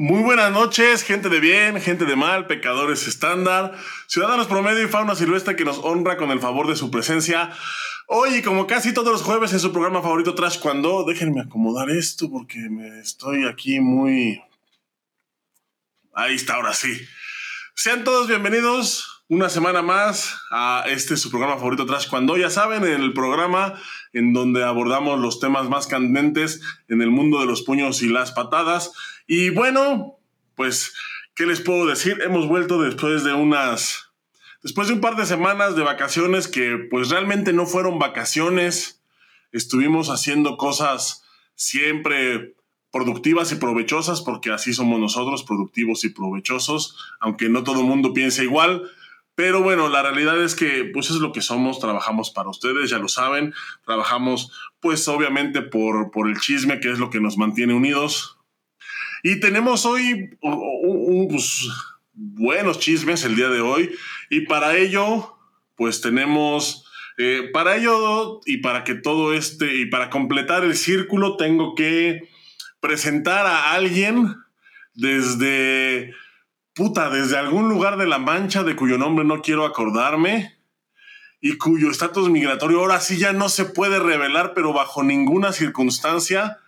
Muy buenas noches, gente de bien, gente de mal, pecadores estándar, ciudadanos promedio y fauna silvestre que nos honra con el favor de su presencia. Hoy, como casi todos los jueves en su programa favorito Trash Cuando, déjenme acomodar esto porque me estoy aquí muy... Ahí está, ahora sí. Sean todos bienvenidos una semana más a este su programa favorito Trash Cuando, ya saben, en el programa en donde abordamos los temas más candentes en el mundo de los puños y las patadas. Y bueno, pues, ¿qué les puedo decir? Hemos vuelto después de unas, después de un par de semanas de vacaciones que pues realmente no fueron vacaciones. Estuvimos haciendo cosas siempre productivas y provechosas, porque así somos nosotros, productivos y provechosos, aunque no todo el mundo piense igual. Pero bueno, la realidad es que pues es lo que somos, trabajamos para ustedes, ya lo saben, trabajamos pues obviamente por, por el chisme, que es lo que nos mantiene unidos, y tenemos hoy pues, buenos chismes el día de hoy. Y para ello, pues tenemos, eh, para ello y para que todo este, y para completar el círculo, tengo que presentar a alguien desde, puta, desde algún lugar de la mancha de cuyo nombre no quiero acordarme y cuyo estatus migratorio ahora sí ya no se puede revelar, pero bajo ninguna circunstancia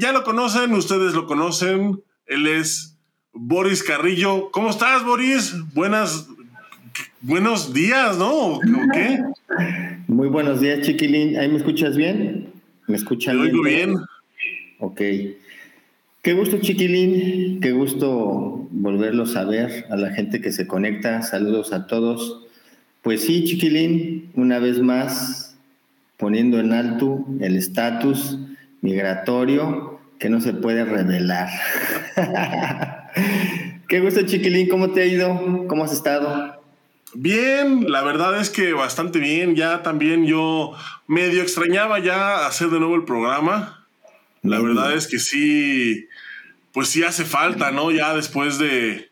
ya lo conocen, ustedes lo conocen. Él es Boris Carrillo. ¿Cómo estás, Boris? Buenas, buenos días, ¿no? qué? Muy buenos días, chiquilín. ¿Ahí me escuchas bien? ¿Me escuchan bien? Oigo bien. Ok. Qué gusto, chiquilín. Qué gusto volverlos a ver, a la gente que se conecta. Saludos a todos. Pues sí, chiquilín, una vez más, poniendo en alto el estatus migratorio que no se puede revelar. Qué gusto, Chiquilín, ¿cómo te ha ido? ¿Cómo has estado? Bien, la verdad es que bastante bien. Ya también yo medio extrañaba ya hacer de nuevo el programa. La verdad es que sí, pues sí hace falta, ¿no? Ya después de,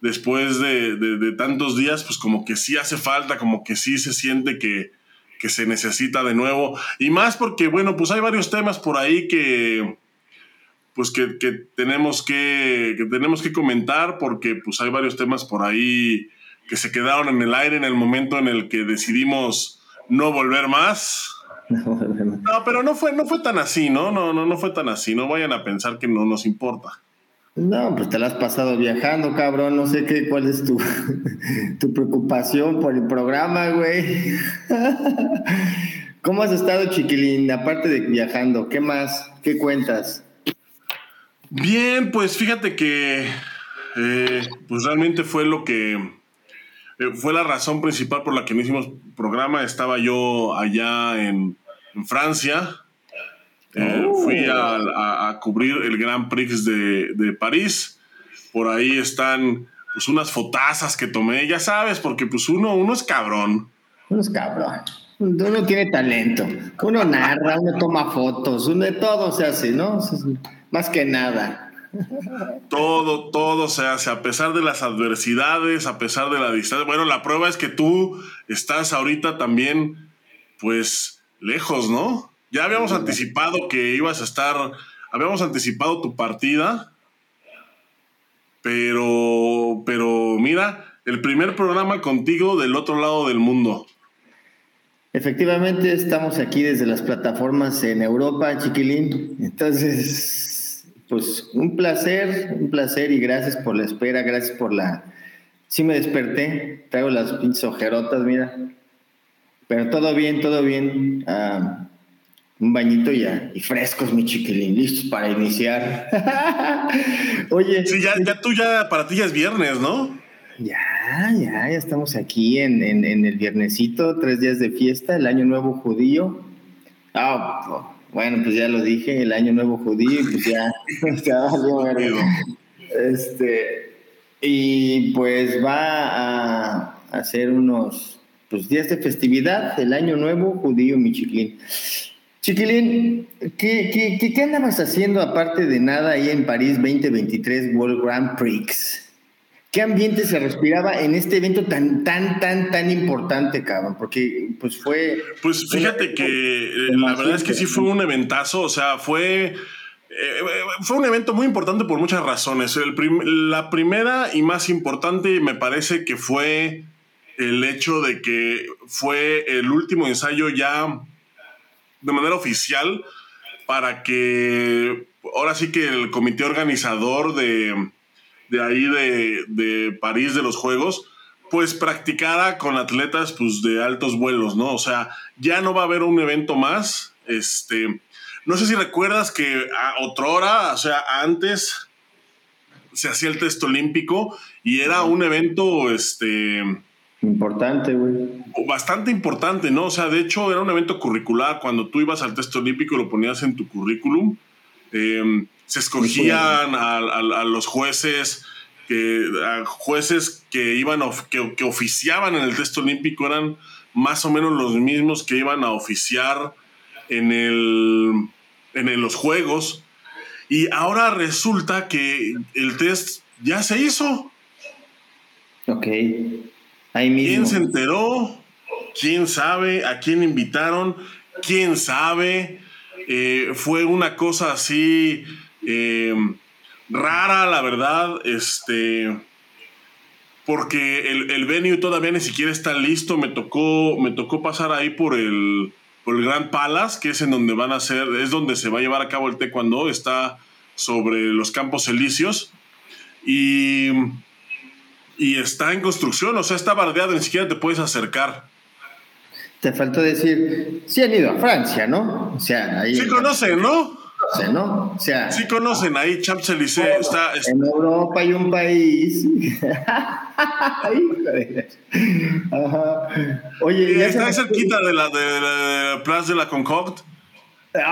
después de, de, tantos días, pues como que sí hace falta, como que sí se siente que, que se necesita de nuevo. Y más porque, bueno, pues hay varios temas por ahí que, pues que, tenemos que, que tenemos que comentar porque pues hay varios temas por ahí que se quedaron en el aire en el momento en el que decidimos no volver más. No, pero no fue, no fue tan así, ¿no? No, no, no fue tan así. No vayan a pensar que no nos importa. No, pues te la has pasado viajando, cabrón. No sé qué, cuál es tu, tu preocupación por el programa, güey. ¿Cómo has estado, chiquilín? Aparte de viajando, ¿qué más? ¿Qué cuentas? Bien, pues fíjate que eh, pues realmente fue lo que eh, fue la razón principal por la que no hicimos programa. Estaba yo allá en, en Francia eh, fui a, cubrir el Grand Prix de, París. Por ahí están pues, unas fotazas que tomé, ya sabes, porque pues uno, uno es cabrón. Uno es cabrón. Uno tiene talento. Uno narra, uno toma fotos, uno de todo se hace, ¿no? Más que nada. Todo, todo se hace, a pesar de las adversidades, a pesar de la distancia. Bueno, la prueba es que tú estás ahorita también, pues, lejos, ¿no? Ya habíamos anticipado que ibas a estar, habíamos anticipado tu partida, pero, pero mira, el primer programa contigo del otro lado del mundo. Efectivamente, estamos aquí desde las plataformas en Europa, chiquilín. Entonces, pues un placer, un placer y gracias por la espera, gracias por la... Sí me desperté, traigo las pinches ojerotas, mira. Pero todo bien, todo bien. Ah, un bañito ya y frescos, mi chiquilín, listos para iniciar. Oye. Sí, ya, ya tú ya, para ti ya es viernes, ¿no? Ya, ya, ya estamos aquí en, el viernesito, tres días de fiesta, el Año Nuevo Judío. Ah, bueno, pues ya lo dije, el Año Nuevo Judío, pues ya, este, y pues va a hacer unos pues, días de festividad, el Año Nuevo Judío, mi chiquilín. Chiquilín, ¿qué, qué, qué, andabas haciendo aparte de nada ahí en París 2023 World Grand Prix? ¿Qué ambiente se respiraba en este evento tan, tan, tan, tan importante, cabrón? Porque pues fue... Pues fíjate que eh, la verdad es que sí fue un eventazo, o sea, fue... eh, fue un evento muy importante por muchas razones. la primera y más importante me parece que fue el hecho de que fue el último ensayo ya de manera oficial para que ahora sí que el comité organizador de, de ahí de, de, París de los Juegos pues practicara con atletas pues de altos vuelos, ¿no? O sea, ya no va a haber un evento más, este, no sé si recuerdas que a otra hora, o sea, antes se hacía el test olímpico y era un evento, este... Importante, güey. Bastante importante, ¿no? O sea, de hecho era un evento curricular. Cuando tú ibas al test olímpico lo ponías en tu currículum. Em, se escogían a, los jueces que jueces que iban que, que, oficiaban en el test olímpico eran más o menos los mismos que iban a oficiar en, el, en los juegos. Y ahora resulta que el test ya se hizo. Ok. Ahí mismo. ¿Quién se enteró? ¿Quién sabe? ¿A quién invitaron? ¿Quién sabe? Eh, fue una cosa así eh, rara, la verdad. Este. Porque el, el venue todavía ni siquiera está listo. Me tocó, me tocó pasar ahí por el, por el Gran Palace, que es en donde van a ser, es donde se va a llevar a cabo el taekwondo, está sobre los Campos Elíseos y, y está en construcción, o sea, está bardeado, ni siquiera te puedes acercar. Te faltó decir, sí han ido a Francia, ¿no? O sea, ahí... Sí conocen, ¿no? ¿no? O sea, sí conocen ahí, Champs Élysées está, En Europa hay un país. Oye, ya está cerquita de la, de, la Plaza de la Concorde. ¡Ay!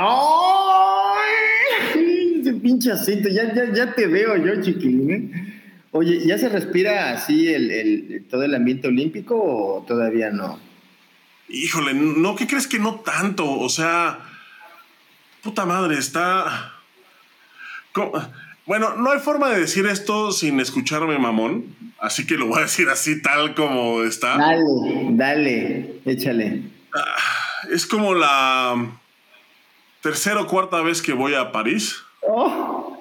Ese pinche acento, ya, ya, ya te veo yo, chiquilín. ¿eh? Oye, ¿ya se respira así el, el, todo el ambiente olímpico o todavía no? Híjole, no, ¿qué crees que no tanto? O sea, Puta madre, está... Bueno, no hay forma de decir esto sin escucharme mamón, así que lo voy a decir así tal como está. Dale, dale, échale. Ah, es como la tercera o cuarta vez que voy a París. Oh.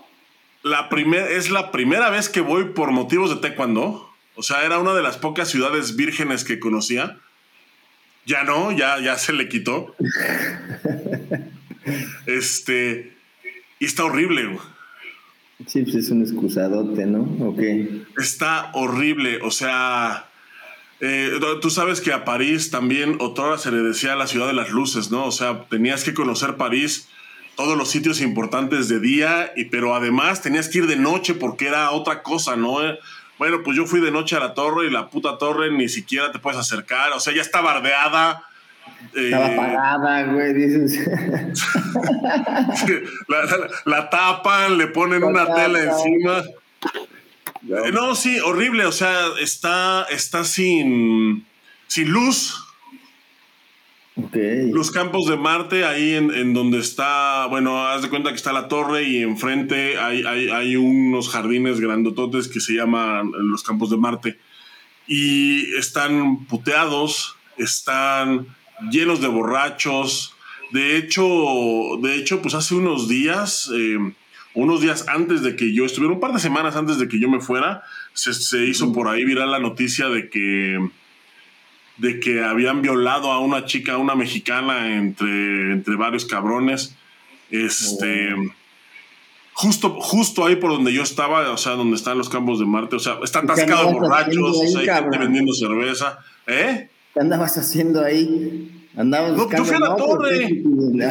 La primer, es la primera vez que voy por motivos de taekwondo. O sea, era una de las pocas ciudades vírgenes que conocía. Ya no, ya, ya se le quitó. Este, y está horrible, güey. Sí, pues es un excusadote, ¿no? Ok. Está horrible, o sea, eh, tú sabes que a París también otra se le decía la ciudad de las luces, ¿no? O sea, tenías que conocer París, todos los sitios importantes de día, y, pero además tenías que ir de noche porque era otra cosa, ¿no? Eh, bueno, pues yo fui de noche a la torre y la puta torre ni siquiera te puedes acercar, o sea, ya está bardeada estaba eh, apagada, güey, dices. la, tapan, le ponen una tela encima. Eh, no, sí, horrible. O sea, está, está sin, sin luz. Los campos de Marte, ahí en, donde está, bueno, haz de cuenta que está la torre y enfrente hay, hay, hay unos jardines grandototes que se llaman los campos de Marte. Y están puteados, están llenos de borrachos. De hecho, de hecho, pues hace unos días, eh, unos días antes de que yo estuviera, un par de semanas antes de que yo me fuera, se, hizo por ahí viral la noticia de que de que habían violado a una chica, a una mexicana, entre, entre varios cabrones. Este. Oh. Justo, justo ahí por donde yo estaba, o sea, donde están los campos de Marte, o sea, está atascado de borrachos, hay gente vendiendo cerveza. ¿Eh? ¿Qué andabas haciendo ahí? Andabas no, yo fui a la torre.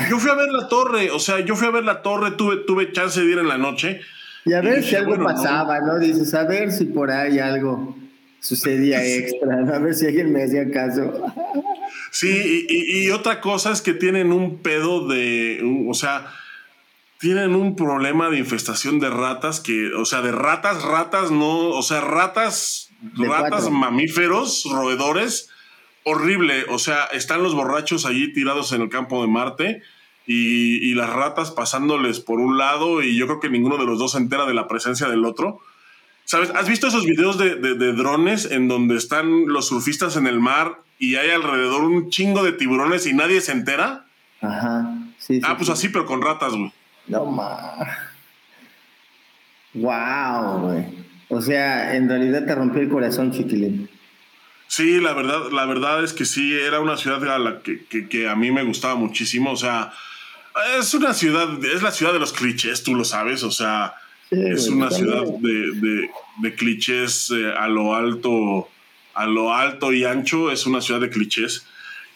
Yo fui a ver la torre. O sea, yo fui a ver la torre, tuve, tuve chance de ir en la noche. Y a ver si algo pasaba, no. Dices, a ver si por ahí algo sucedía extra, a ver si alguien me hacía caso. Sí, y, y, otra cosa es que tienen un pedo de, o sea, tienen un problema de infestación de ratas que, o sea, de ratas, ratas, no, o sea, ratas, ratas mamíferos, roedores, horrible. O sea, están los borrachos allí tirados en el campo de Marte y, las ratas pasándoles por un lado y yo creo que ninguno de los dos se entera de la presencia del otro. ¿Sabes? ¿Has visto esos videos de, drones en donde están los surfistas en el mar y hay alrededor un chingo de tiburones y nadie se entera? Ajá. Sí, ah, pues así, pero con ratas, güey. No más. Wow, güey. O sea, en realidad te rompió el corazón, Chiquilín. Sí, la verdad, la verdad es que sí, era una ciudad a la que, que, a mí me gustaba muchísimo. O sea, es una ciudad, es la ciudad de los clichés, tú lo sabes. O sea, es una ciudad de, de, clichés eh, a lo alto, a lo alto y ancho, es una ciudad de clichés.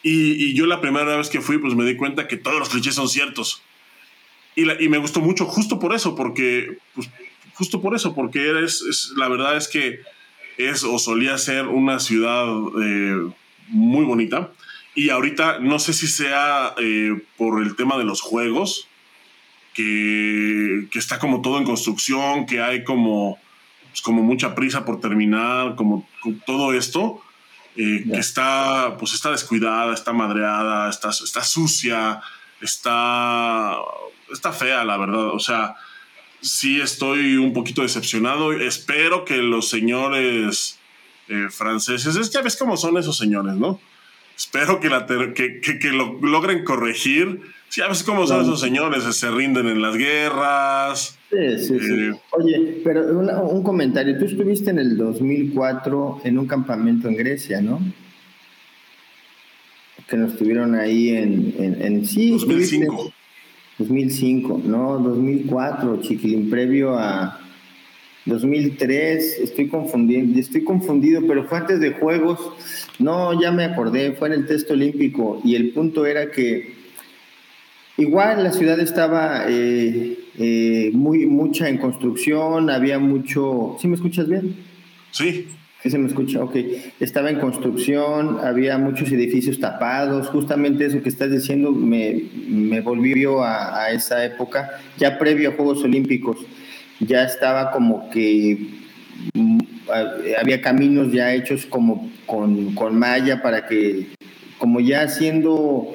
Y, y, yo la primera vez que fui, pues me di cuenta que todos los clichés son ciertos. Y, y me gustó mucho justo por eso, porque, pues, justo por eso, porque es, la verdad es que es o solía ser una ciudad eh, muy bonita. Y ahorita no sé si sea eh, por el tema de los juegos, que, que, está como todo en construcción, que hay como, pues como mucha prisa por terminar, como todo esto, eh, que está, pues está descuidada, está madreada, está, está sucia, está, está fea, la verdad. O sea, sí estoy un poquito decepcionado. Espero que los señores eh, franceses, ya ves cómo son esos señores, ¿no? Espero que, la que, que, lo logren corregir. Ya ves cómo son esos señores, se rinden en las guerras. Sí, sí, sí. Eh, Oye, pero un comentario. Tú estuviste en el 2004 en un campamento en Grecia, ¿no? Que nos tuvieron ahí en... en, en sí, 2005. 2005, no, 2004, chiquilín, previo a 2003, estoy confundiendo, estoy confundido, pero fue antes de Juegos, no, ya me acordé, fue en el test olímpico y el punto era que igual la ciudad estaba eh, eh, muy, mucha en construcción, había mucho, ¿sí me escuchas bien? Sí. ¿Sí se me escucha? Ok. Estaba en construcción, había muchos edificios tapados. Justamente eso que estás diciendo me, me volvió a, a, esa época, ya previo a Juegos Olímpicos. Ya estaba como que mm, había caminos ya hechos como con, con malla para que, como ya haciendo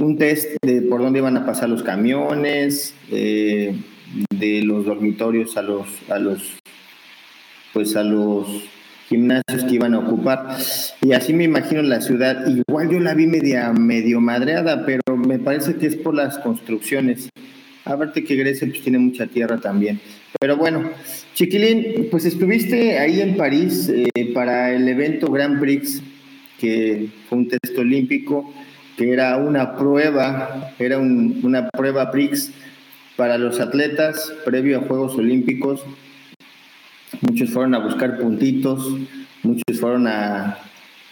un test de por dónde iban a pasar los camiones, eh, de los dormitorios a los, a los, pues a los gimnasios que iban a ocupar. Y así me imagino la ciudad. Igual yo la vi media, medio madreada, pero me parece que es por las construcciones. Aparte que Grecia pues, tiene mucha tierra también. Pero bueno, Chiquilín, pues estuviste ahí en París eh, para el evento Grand Prix, que fue un test olímpico, que era una prueba, era una prueba Prix para los atletas previo a Juegos Olímpicos muchos fueron a buscar puntitos, muchos fueron a,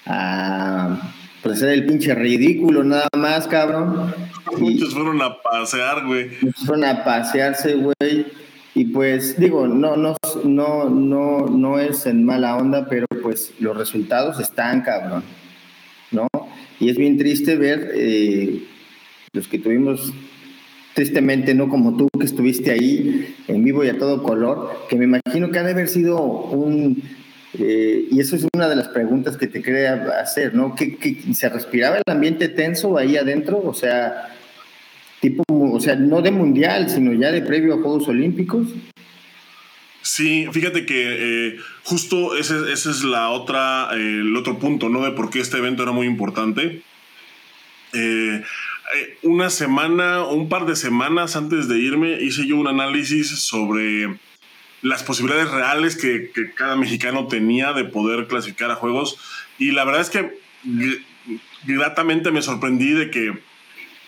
a pues, hacer el pinche ridículo nada más, cabrón. Muchos fueron a pasear, güey. Muchos fueron a pasearse, güey. Y pues digo, no, no, no, no, no es en mala onda, pero pues los resultados están, cabrón. ¿No? Y es bien triste ver eh, los que tuvimos tristemente no como tú que estuviste ahí en vivo y a todo color, que me imagino que ha de haber sido un... Eh, y eso es una de las preguntas que te quería hacer, ¿no? ¿Que, se respiraba el ambiente tenso ahí adentro? O sea, tipo, o sea, no de mundial, sino ya de previo a Juegos Olímpicos. Sí, fíjate que eh, justo ese, ese, es la otra, eh, el otro punto, ¿no? De por qué este evento era muy importante. Eh, eh, una semana un par de semanas antes de irme hice yo un análisis sobre las posibilidades reales que, cada mexicano tenía de poder clasificar a juegos y la verdad es que gratamente me sorprendí de que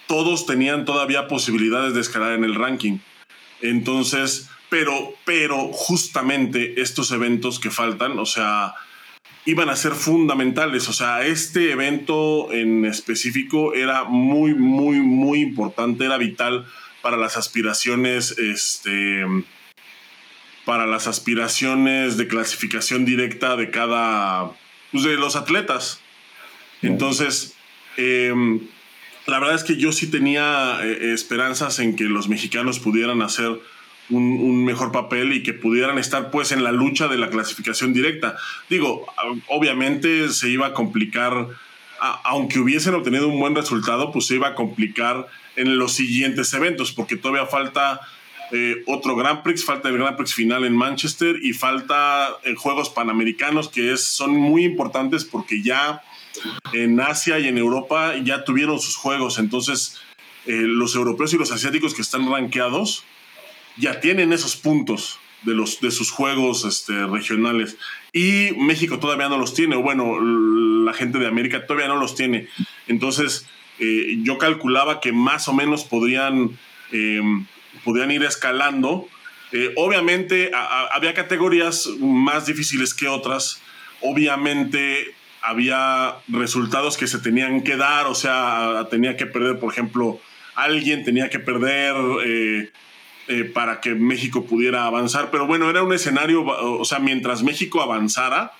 todos tenían todavía posibilidades de escalar en el ranking. Entonces, pero, pero justamente estos eventos que faltan, o sea, iban a ser fundamentales. O sea, este evento en específico era muy, muy, muy importante, era vital para las aspiraciones, este, para las aspiraciones de clasificación directa de cada, pues, de los atletas. Entonces, em, la verdad es que yo sí tenía eh, esperanzas en que los mexicanos pudieran hacer un, mejor papel y que pudieran estar pues en la lucha de la clasificación directa. Digo, obviamente se iba a complicar, aunque hubiesen obtenido un buen resultado, pues se iba a complicar en los siguientes eventos, porque todavía falta eh, otro Grand Prix, falta el Grand Prix final en Manchester y falta en Juegos Panamericanos, que es, son muy importantes porque ya en Asia y en Europa ya tuvieron sus juegos, entonces eh, los europeos y los asiáticos que están rankeados ya tienen esos puntos de, los, de sus juegos este, regionales. Y México todavía no los tiene, bueno, la gente de América todavía no los tiene. Entonces, eh, yo calculaba que más o menos podrían, em, podrían ir escalando. Eh, obviamente, había categorías más difíciles que otras. Obviamente, había resultados que se tenían que dar, o sea, tenía que perder, por ejemplo, alguien tenía que perder eh, para que México pudiera avanzar. Pero bueno, era un escenario, o sea, mientras México avanzara,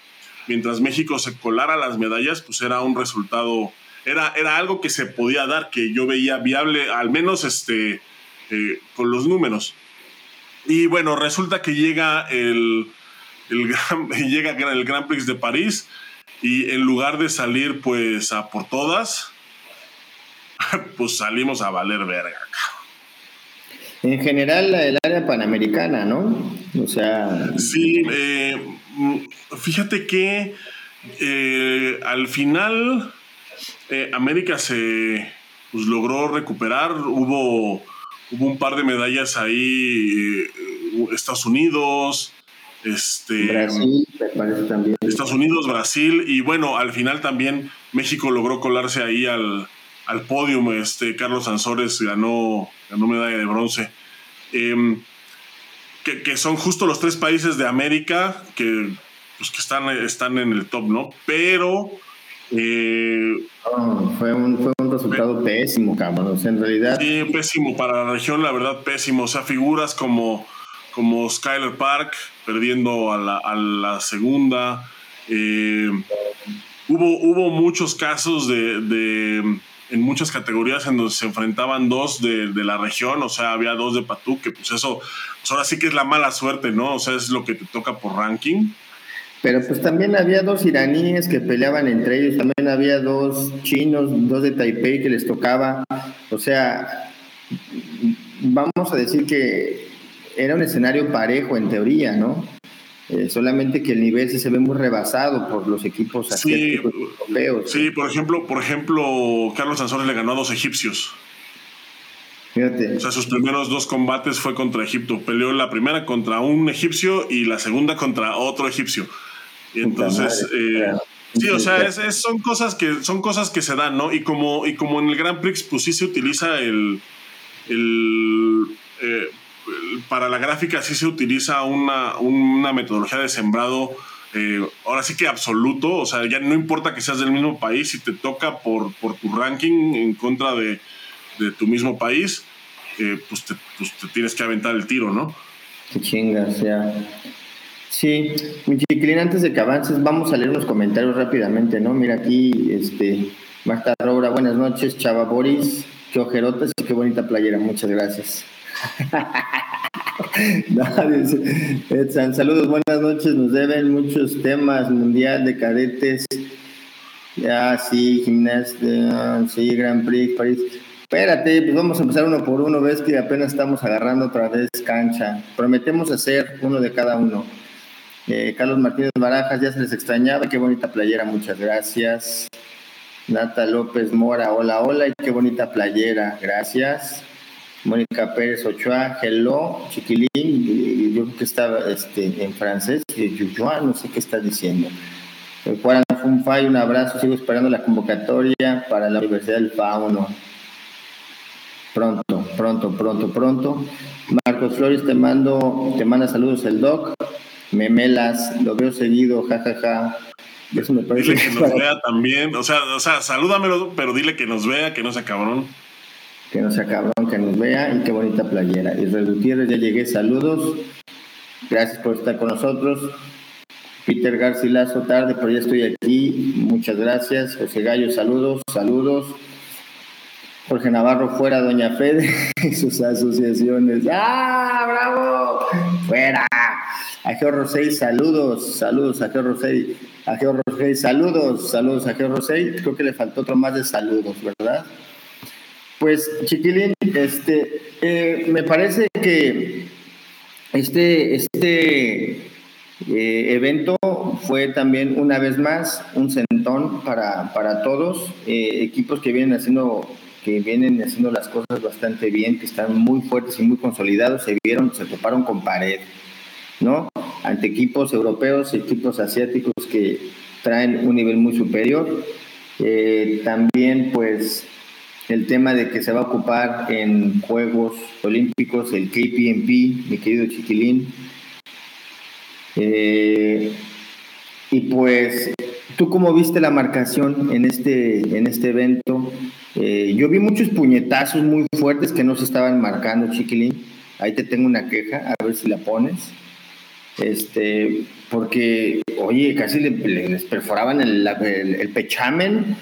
mientras México se colara las medallas, pues era un resultado, era, era algo que se podía dar, que yo veía viable, al menos este, eh, con los números. Y bueno, resulta que llega el, el, llega el Grand Prix de París y en lugar de salir pues a por todas, pues salimos a valer verga. En general, el área panamericana, ¿no? O sea. Sí, eh, fíjate que eh, al final eh, América se pues, logró recuperar. Hubo, hubo un par de medallas ahí, Estados Unidos. Este, Brasil, parece también. Estados Unidos, Brasil, y bueno, al final también México logró colarse ahí al, al podio. Este, Carlos Sansores ganó, ganó medalla de bronce. Em, que, son justo los tres países de América que, pues, que están, están en el top, ¿no? Pero... Eh, fue, un, fue un resultado pésimo, cabrón. en realidad... Sí, pésimo para la región, la verdad, pésimo. O sea, figuras como, como Skyler Park perdiendo a la, a la segunda. Eh, hubo, hubo muchos casos de, en muchas categorías en donde se enfrentaban dos de, la región, o sea, había dos de que pues eso, pues ahora sí que es la mala suerte, ¿no? O sea, es lo que te toca por ranking. Pero pues también había dos iraníes que peleaban entre ellos, también había dos chinos, dos de Taipei que les tocaba, o sea, vamos a decir que era un escenario parejo en teoría, ¿no? Eh, solamente que el nivel se ve muy rebasado por los equipos asiáticos sí, europeos. Sí, por ejemplo, por ejemplo, Carlos Sansores le ganó a dos egipcios. Fíjate. O sea, sus primeros dos combates fue contra Egipto. Peleó la primera contra un egipcio y la segunda contra otro egipcio. Entonces, eh, sí, o sea, es, son cosas que son cosas que se dan, ¿no? Y como y como en el Grand Prix, pues sí se utiliza el, el eh, para la gráfica sí se utiliza una, metodología de sembrado, eh, ahora sí que absoluto, o sea, ya no importa que seas del mismo país, si te toca por, por tu ranking en contra de, tu mismo país, eh, pues, pues, te, tienes que aventar el tiro, ¿no? Qué chingas, ya. Sí, mi chiquilín, antes de que avances, vamos a leer unos comentarios rápidamente, ¿no? Mira aquí, este, Marta Robra, buenas noches, Chava Boris, qué ojerotas y qué bonita playera, muchas gracias. saludos, buenas noches. Nos deben muchos temas: Mundial de Cadetes, ya, sí, gimnasia, sí, Grand Prix, París. Espérate, pues vamos a empezar uno por uno. Ves que apenas estamos agarrando otra vez cancha. Prometemos hacer uno de cada uno. Eh, Carlos Martínez Barajas, ya se les extrañaba. Qué bonita playera, muchas gracias. Nata López Mora, hola, hola, y qué bonita playera, gracias. Mónica Pérez Ochoa, hello, chiquilín, yo creo que está este, en francés, no sé qué está diciendo. Juan Funfay, un abrazo, sigo esperando la convocatoria para la Universidad del Fauno. Pronto, pronto, pronto, pronto. Marcos Flores, te mando, te manda saludos el doc. Memelas, lo veo seguido, jajaja. Ja, ja. Eso me parece dile que nos vea también, o sea, o sea, salúdamelo, pero dile que nos vea, que no sea cabrón que no sea cabrón, que nos vea y qué bonita playera. Israel Gutiérrez, ya llegué, saludos. Gracias por estar con nosotros. Peter Garcilaso, tarde, pero ya estoy aquí. Muchas gracias. José Gallo, saludos, saludos. Jorge Navarro, fuera, Doña Fede y sus asociaciones. ¡Ah, bravo! ¡Fuera! Ageo Rosey, saludos, saludos, Ageo Rosey. Ageo Rosey, saludos, saludos, Ageo Rosey. Creo que le faltó otro más de saludos, ¿verdad? Pues, Chiquilín, este, eh, me parece que este, este eh, evento fue también una vez más un centón para, para todos, eh, equipos que vienen haciendo que vienen haciendo las cosas bastante bien, que están muy fuertes y muy consolidados, se vieron, se toparon con pared, ¿no? Ante equipos europeos, equipos asiáticos que traen un nivel muy superior. También, pues, el tema de que se va a ocupar en Juegos Olímpicos el KPMP, mi querido Chiquilín. Eh, y pues, ¿tú cómo viste la marcación en este, en este evento? Eh, yo vi muchos puñetazos muy fuertes que no se estaban marcando, Chiquilín. Ahí te tengo una queja, a ver si la pones. Este, porque, oye, casi les perforaban el, el, pechamen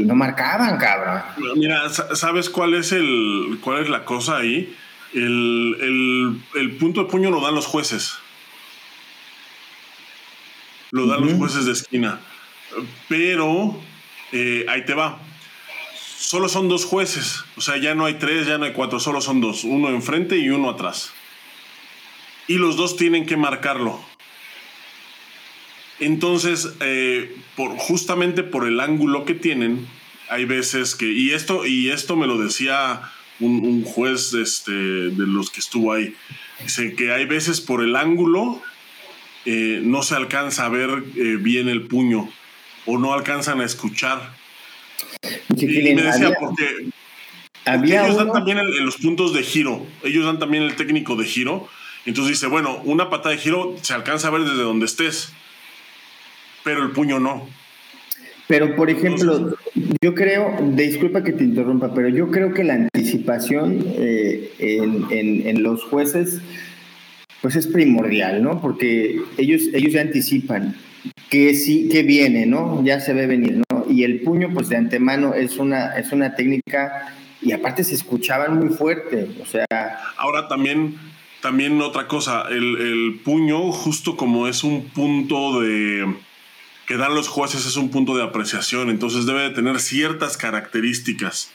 y no marcaban, cabrón. Mira, ¿sabes cuál es el cuál es la cosa ahí? El, el punto de puño lo dan los jueces. Lo dan los jueces de esquina. Pero eh, ahí te va. Solo son dos jueces. O sea, ya no hay tres, ya no hay cuatro, solo son dos. Uno enfrente y uno atrás. Y los dos tienen que marcarlo. Entonces, eh, por, justamente por el ángulo que tienen, hay veces que, y esto, y esto me lo decía un, juez este, de los que estuvo ahí, dice que hay veces por el ángulo eh, no se alcanza a ver eh, bien el puño o no alcanzan a escuchar. y me decía, porque, ellos dan también los puntos de giro, ellos dan también el técnico de giro. Entonces dice, bueno, una patada de giro se alcanza a ver desde donde estés, pero el puño no. Pero, por ejemplo, yo creo, disculpa que te interrumpa, pero yo creo que la anticipación eh, en, los jueces pues es primordial, ¿no? Porque ellos, ellos ya anticipan que sí, que viene, ¿no? Ya se ve venir, ¿no? Y el puño, pues de antemano es una, es una técnica y aparte se escuchaban muy fuerte, o sea... Ahora también, también otra cosa, el, el puño, justo como es un punto de que dan los jueces es un punto de apreciación, entonces debe de tener ciertas características.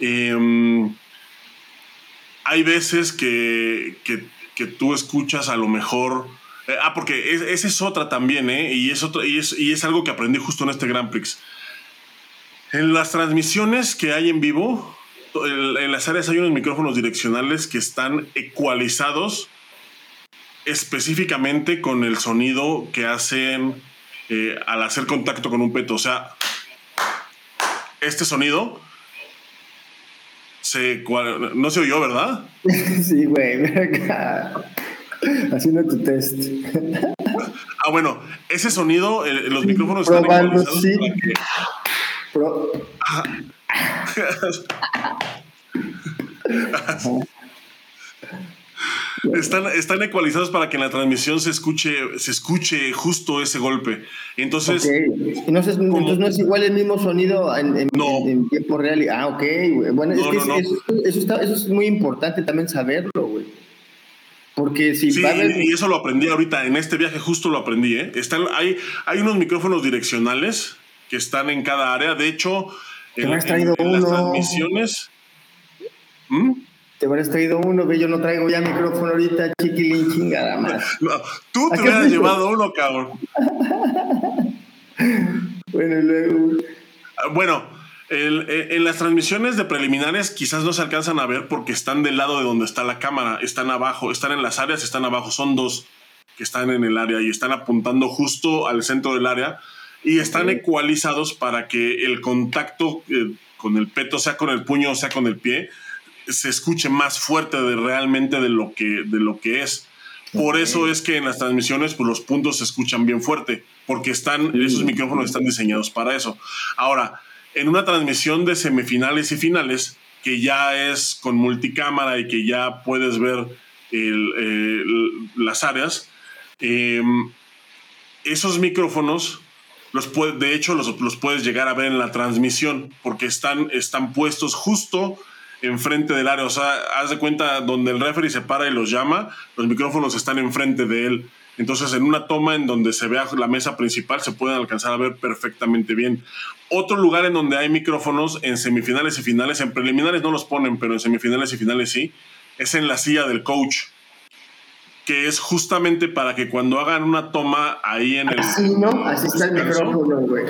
Em, hay veces que, que tú escuchas a lo mejor... Eh, ah, porque esa es otra también, ¿eh? Y es, otra, y, es, y es algo que aprendí justo en este Grand Prix. En las transmisiones que hay en vivo, en las áreas hay unos micrófonos direccionales que están ecualizados específicamente con el sonido que hacen eh, al hacer contacto con un peto. O sea, este sonido se, no se oyó, ¿verdad? sí, güey. Haciendo tu test. ah, bueno, ese sonido, eh, los micrófonos están ecualizados sí. Están, están ecualizados para que en la transmisión se escuche, se escuche justo ese golpe. Entonces. Entonces, no es igual el mismo sonido en, tiempo real. Ah, ok, Bueno, es que eso, es muy importante también saberlo, güey. Porque si sí, y eso lo aprendí ahorita, en este viaje justo lo aprendí, ¿eh? Están, hay, hay unos micrófonos direccionales que están en cada área. De hecho, en, las transmisiones. ¿Mm? Te hubieras traído uno, ve, yo no traigo ya micrófono ahorita, chiquilín, chingada más. No, tú te hubieras llevado uno, cabrón. bueno, y luego. Bueno, eh, en las transmisiones de preliminares quizás no se alcanzan a ver porque están del lado de donde está la cámara, están abajo, están en las áreas, están abajo, son dos que están en el área y están apuntando justo al centro del área y están ecualizados para que el contacto eh, con el peto, sea con el puño o sea con el pie, se escuche más fuerte de realmente de lo que, de lo que es. Por eso es que en las transmisiones pues, los puntos se escuchan bien fuerte, porque están, esos micrófonos están diseñados para eso. Ahora, en una transmisión de semifinales y finales, que ya es con multicámara y que ya puedes ver las áreas, em, esos micrófonos, los de hecho, los, los, puedes llegar a ver en la transmisión, porque están, están puestos justo enfrente del área. O sea, haz de cuenta donde el referee se para y los llama, los micrófonos están enfrente de él. Entonces, en una toma en donde se vea la mesa principal, se pueden alcanzar a ver perfectamente bien. Otro lugar en donde hay micrófonos en semifinales y finales, en preliminares no los ponen, pero en semifinales y finales sí, es en la silla del coach, que es justamente para que cuando hagan una toma ahí en el. Así, ¿no? Así está el micrófono, güey.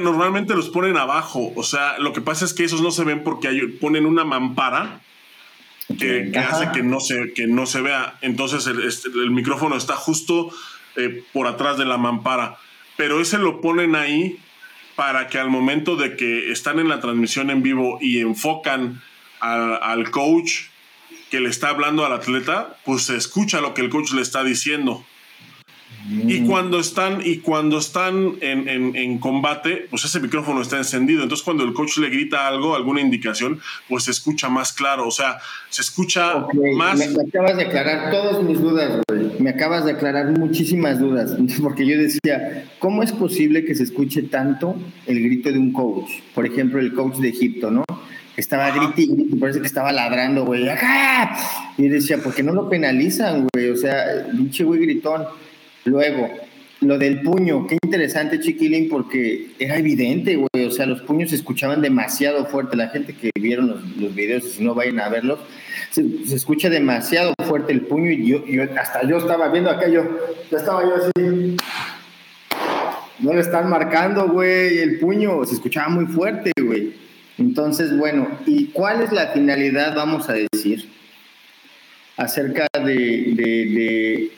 Normalmente los ponen abajo. O sea, lo que pasa es que esos no se ven porque ponen una mampara que, hace que no, se, que no se vea. Entonces el, este, micrófono está justo eh, por atrás de la mampara. Pero ese lo ponen ahí para que al momento de que están en la transmisión en vivo y enfocan al coach que le está hablando al atleta, pues se escucha lo que el coach le está diciendo. Y mm. cuando están, y cuando están en, combate, pues ese micrófono está encendido. Entonces, cuando el coach le grita algo, alguna indicación, pues se escucha más claro. O sea, se escucha más. Me, acabas de aclarar todas mis dudas, güey. Me acabas de aclarar muchísimas dudas. Porque yo decía, ¿cómo es posible que se escuche tanto el grito de un coach? Por ejemplo, el coach de Egipto, ¿no? estaba gritando, parece que estaba ladrando, güey. ¡Acá! Y decía, ¿por qué no lo penalizan, güey? O sea, pinche güey gritón. Luego, lo del puño, qué interesante, Chiquilín, porque era evidente, güey. O sea, los puños se escuchaban demasiado fuerte. La gente que vieron los, los videos, si no vayan a verlos, se, escucha demasiado fuerte el puño. Y yo, yo, hasta yo estaba viendo aquello, ya estaba yo así. No le están marcando, güey, el puño. Se escuchaba muy fuerte, güey. Entonces, bueno, ¿y cuál es la finalidad, vamos a decir, acerca de de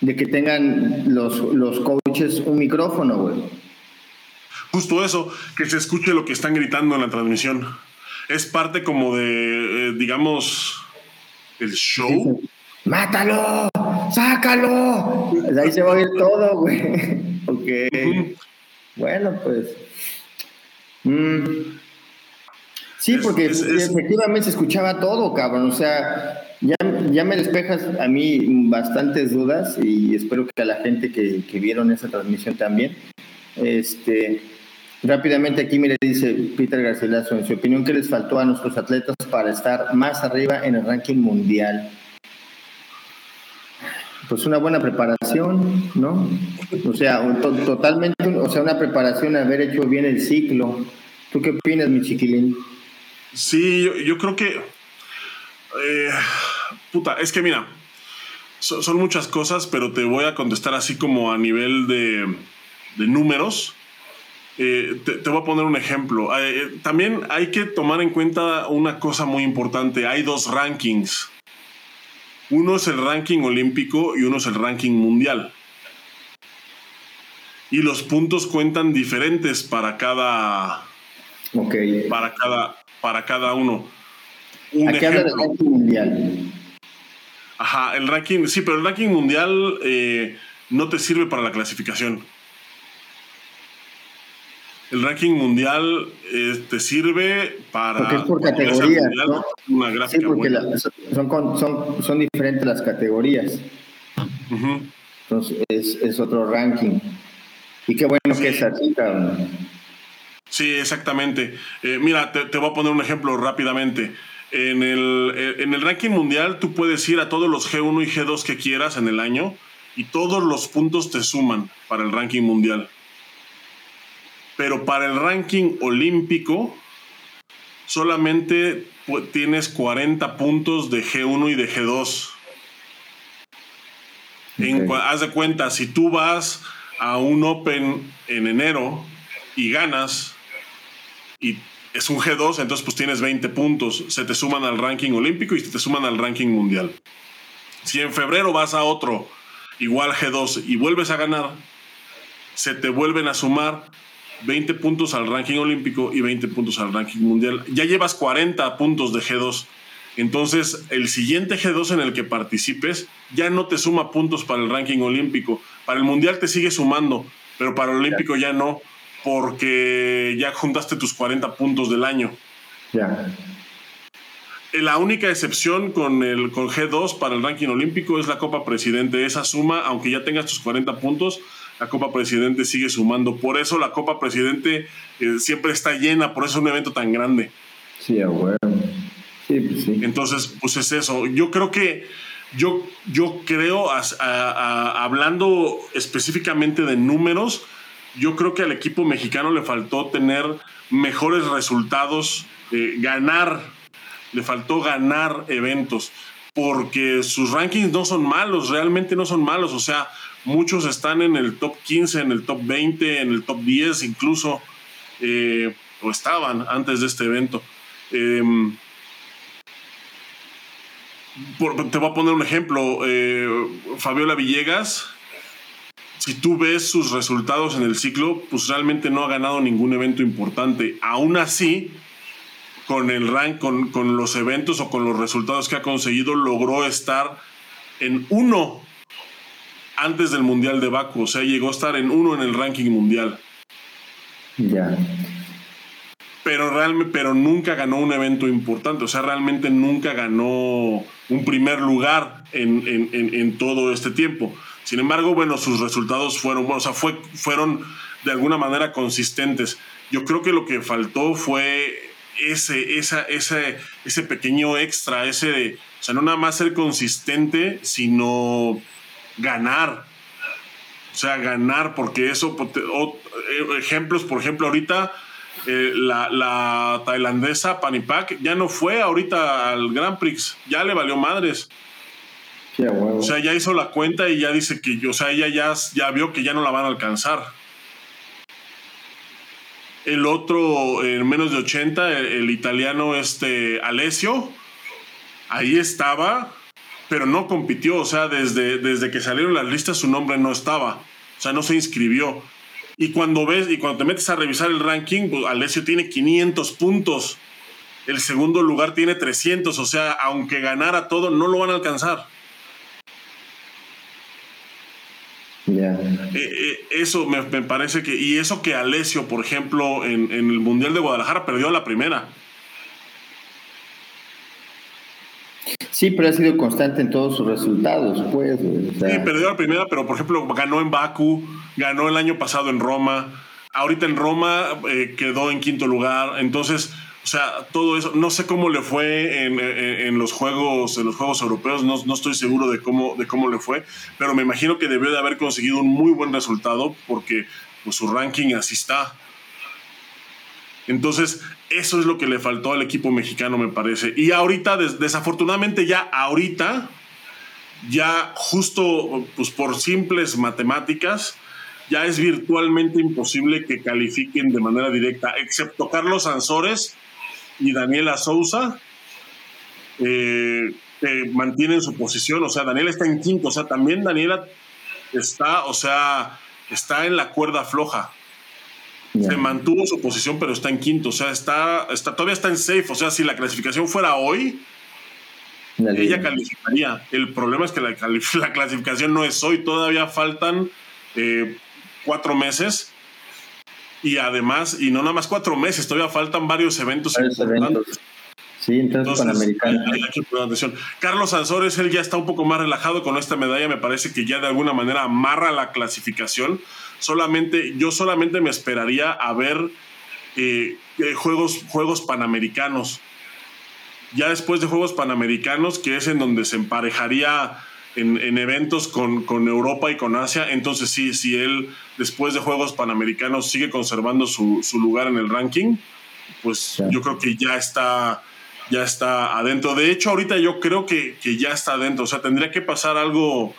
que tengan los, los coaches un micrófono, güey. Justo eso, que se escuche lo que están gritando en la transmisión. Es parte como de, eh, digamos, el show. ¡Mátalo! ¡Sácalo! Pues ahí se va a oír todo, güey. ok. Bueno, pues. Mm. Sí, porque efectivamente se escuchaba todo, cabrón. O sea, ya, me despejas a mí bastantes dudas y espero que a la gente que, que vieron esa transmisión también. Este, rápidamente aquí me le dice Peter Garcilaso, en su opinión, ¿qué les faltó a nuestros atletas para estar más arriba en el ranking mundial? Pues una buena preparación, ¿no? O sea, totalmente, o sea, una preparación, haber hecho bien el ciclo. ¿Tú qué opinas, mi chiquilín? Sí, yo, yo creo que eh, puta, es que mira, son muchas cosas, pero te voy a contestar así como a nivel de, números. Eh, te, voy a poner un ejemplo. Eh, también hay que tomar en cuenta una cosa muy importante. Hay dos rankings. Uno es el ranking olímpico y uno es el ranking mundial. Y los puntos cuentan diferentes para cada, para cada, para cada uno. Un Aquí habla del ranking mundial. Ajá, el ranking, sí, pero el ranking mundial eh, no te sirve para la clasificación. El ranking mundial eh, te sirve para. Porque es por categorías. ¿no? Una gráfica sí, porque son, son, son, diferentes las categorías. Entonces es, es, otro ranking. Y qué bueno que es así, cabrón. Sí, exactamente. Eh, mira, te, te, voy a poner un ejemplo rápidamente. En el, eh, en el ranking mundial tú puedes ir a todos los G1 y G2 que quieras en el año y todos los puntos te suman para el ranking mundial. Pero para el ranking olímpico solamente tienes 40 puntos de G1 y de G2. haz de cuenta, si tú vas a un Open en enero y ganas y es un G2, entonces pues tienes 20 puntos, se te suman al ranking olímpico y se te suman al ranking mundial. Si en febrero vas a otro igual G2 y vuelves a ganar, se te vuelven a sumar 20 puntos al ranking olímpico y 20 puntos al ranking mundial. Ya llevas 40 puntos de G2. Entonces, el siguiente G2 en el que participes ya no te suma puntos para el ranking olímpico. Para el mundial te sigue sumando, pero para el olímpico ya no porque ya juntaste tus 40 puntos del año. Ya. La única excepción con el con G2 para el ranking olímpico es la Copa Presidente. Esa suma, aunque ya tengas tus 40 puntos, la Copa Presidente sigue sumando. Por eso la Copa Presidente eh, siempre está llena, por eso es un evento tan grande. Sí, bueno. Sí, pues sí. Entonces, pues es eso. Yo creo que, yo, yo creo, hablando específicamente de números, yo creo que al equipo mexicano le faltó tener mejores resultados, eh, ganar, le faltó ganar eventos, porque sus rankings no son malos, realmente no son malos, o sea, muchos están en el top 15, en el top 20, en el top 10 incluso, eh, o estaban antes de este evento. Em, te voy a poner un ejemplo. Eh, Fabiola Villegas, si tú ves sus resultados en el ciclo, pues realmente no ha ganado ningún evento importante. Aún así, con el rank, con, con los eventos o con los resultados que ha conseguido, logró estar en uno antes del Mundial de Baku. O sea, llegó a estar en uno en el ranking mundial. Ya pero, realmente, pero nunca ganó un evento importante, o sea, realmente nunca ganó un primer lugar en, todo este tiempo. Sin embargo, bueno, sus resultados fueron, bueno, o sea, fue, fueron de alguna manera consistentes. Yo creo que lo que faltó fue ese, esa, ese, ese pequeño extra, ese, o sea, no nada más ser consistente, sino ganar. O sea, ganar, porque eso, eh, ejemplos, por ejemplo, ahorita eh, la, tailandesa Panipak ya no fue ahorita al Grand Prix, ya le valió madres. O sea, ya hizo la cuenta y ya dice que, o sea, ella ya, ya vio que ya no la van a alcanzar. El otro, en menos de 80, el, italiano este Alessio, ahí estaba, pero no compitió. O sea, desde, desde que salieron las listas su nombre no estaba. O sea, no se inscribió. Y cuando ves y cuando te metes a revisar el ranking, pues, Alessio tiene 500 puntos. El segundo lugar tiene 300. O sea, aunque ganara todo, no lo van a alcanzar. Eh, eh, eso me, parece que. Y eso que Alessio, por ejemplo, en, en el Mundial de Guadalajara perdió la primera. Sí, pero ha sido constante en todos sus resultados, pues. Sí, perdió la primera, pero por ejemplo ganó en Baku, ganó el año pasado en Roma, ahorita en Roma eh, quedó en quinto lugar, entonces, o sea, todo eso, no sé cómo le fue en, los juegos, en los juegos europeos, no, no, estoy seguro de cómo, de cómo le fue, pero me imagino que debió de haber conseguido un muy buen resultado porque pues, su ranking así está. Entonces, eso es lo que le faltó al equipo mexicano, me parece. Y ahorita, desafortunadamente, ya ahorita, ya justo pues, por simples matemáticas, ya es virtualmente imposible que califiquen de manera directa, excepto Carlos Ansores y Daniela Sousa, eh, mantienen su posición. O sea, Daniela está en quinto, o sea, también Daniela está, o sea, está en la cuerda floja. Se mantuvo su posición, pero está en quinto. O sea, está, está, todavía está en safe. O sea, si la clasificación fuera hoy, ella calificaría. El problema es que la, la, clasificación no es hoy. Todavía faltan eh, cuatro meses. Y además, y no nada más cuatro meses, todavía faltan varios eventos importantes. Sí, entonces, atención. Carlos Ansores, él ya está un poco más relajado con esta medalla. Me parece que ya de alguna manera amarra la clasificación solamente, yo solamente me esperaría a ver eh, eh, juegos, juegos panamericanos. Ya después de Juegos Panamericanos, que es en donde se emparejaría en, eventos con, Europa y con Asia, entonces sí, si él después de Juegos Panamericanos sigue conservando su, lugar en el ranking, pues yo creo que ya está, ya está adentro. De hecho, ahorita yo creo que, que ya está adentro. O sea, tendría que pasar algo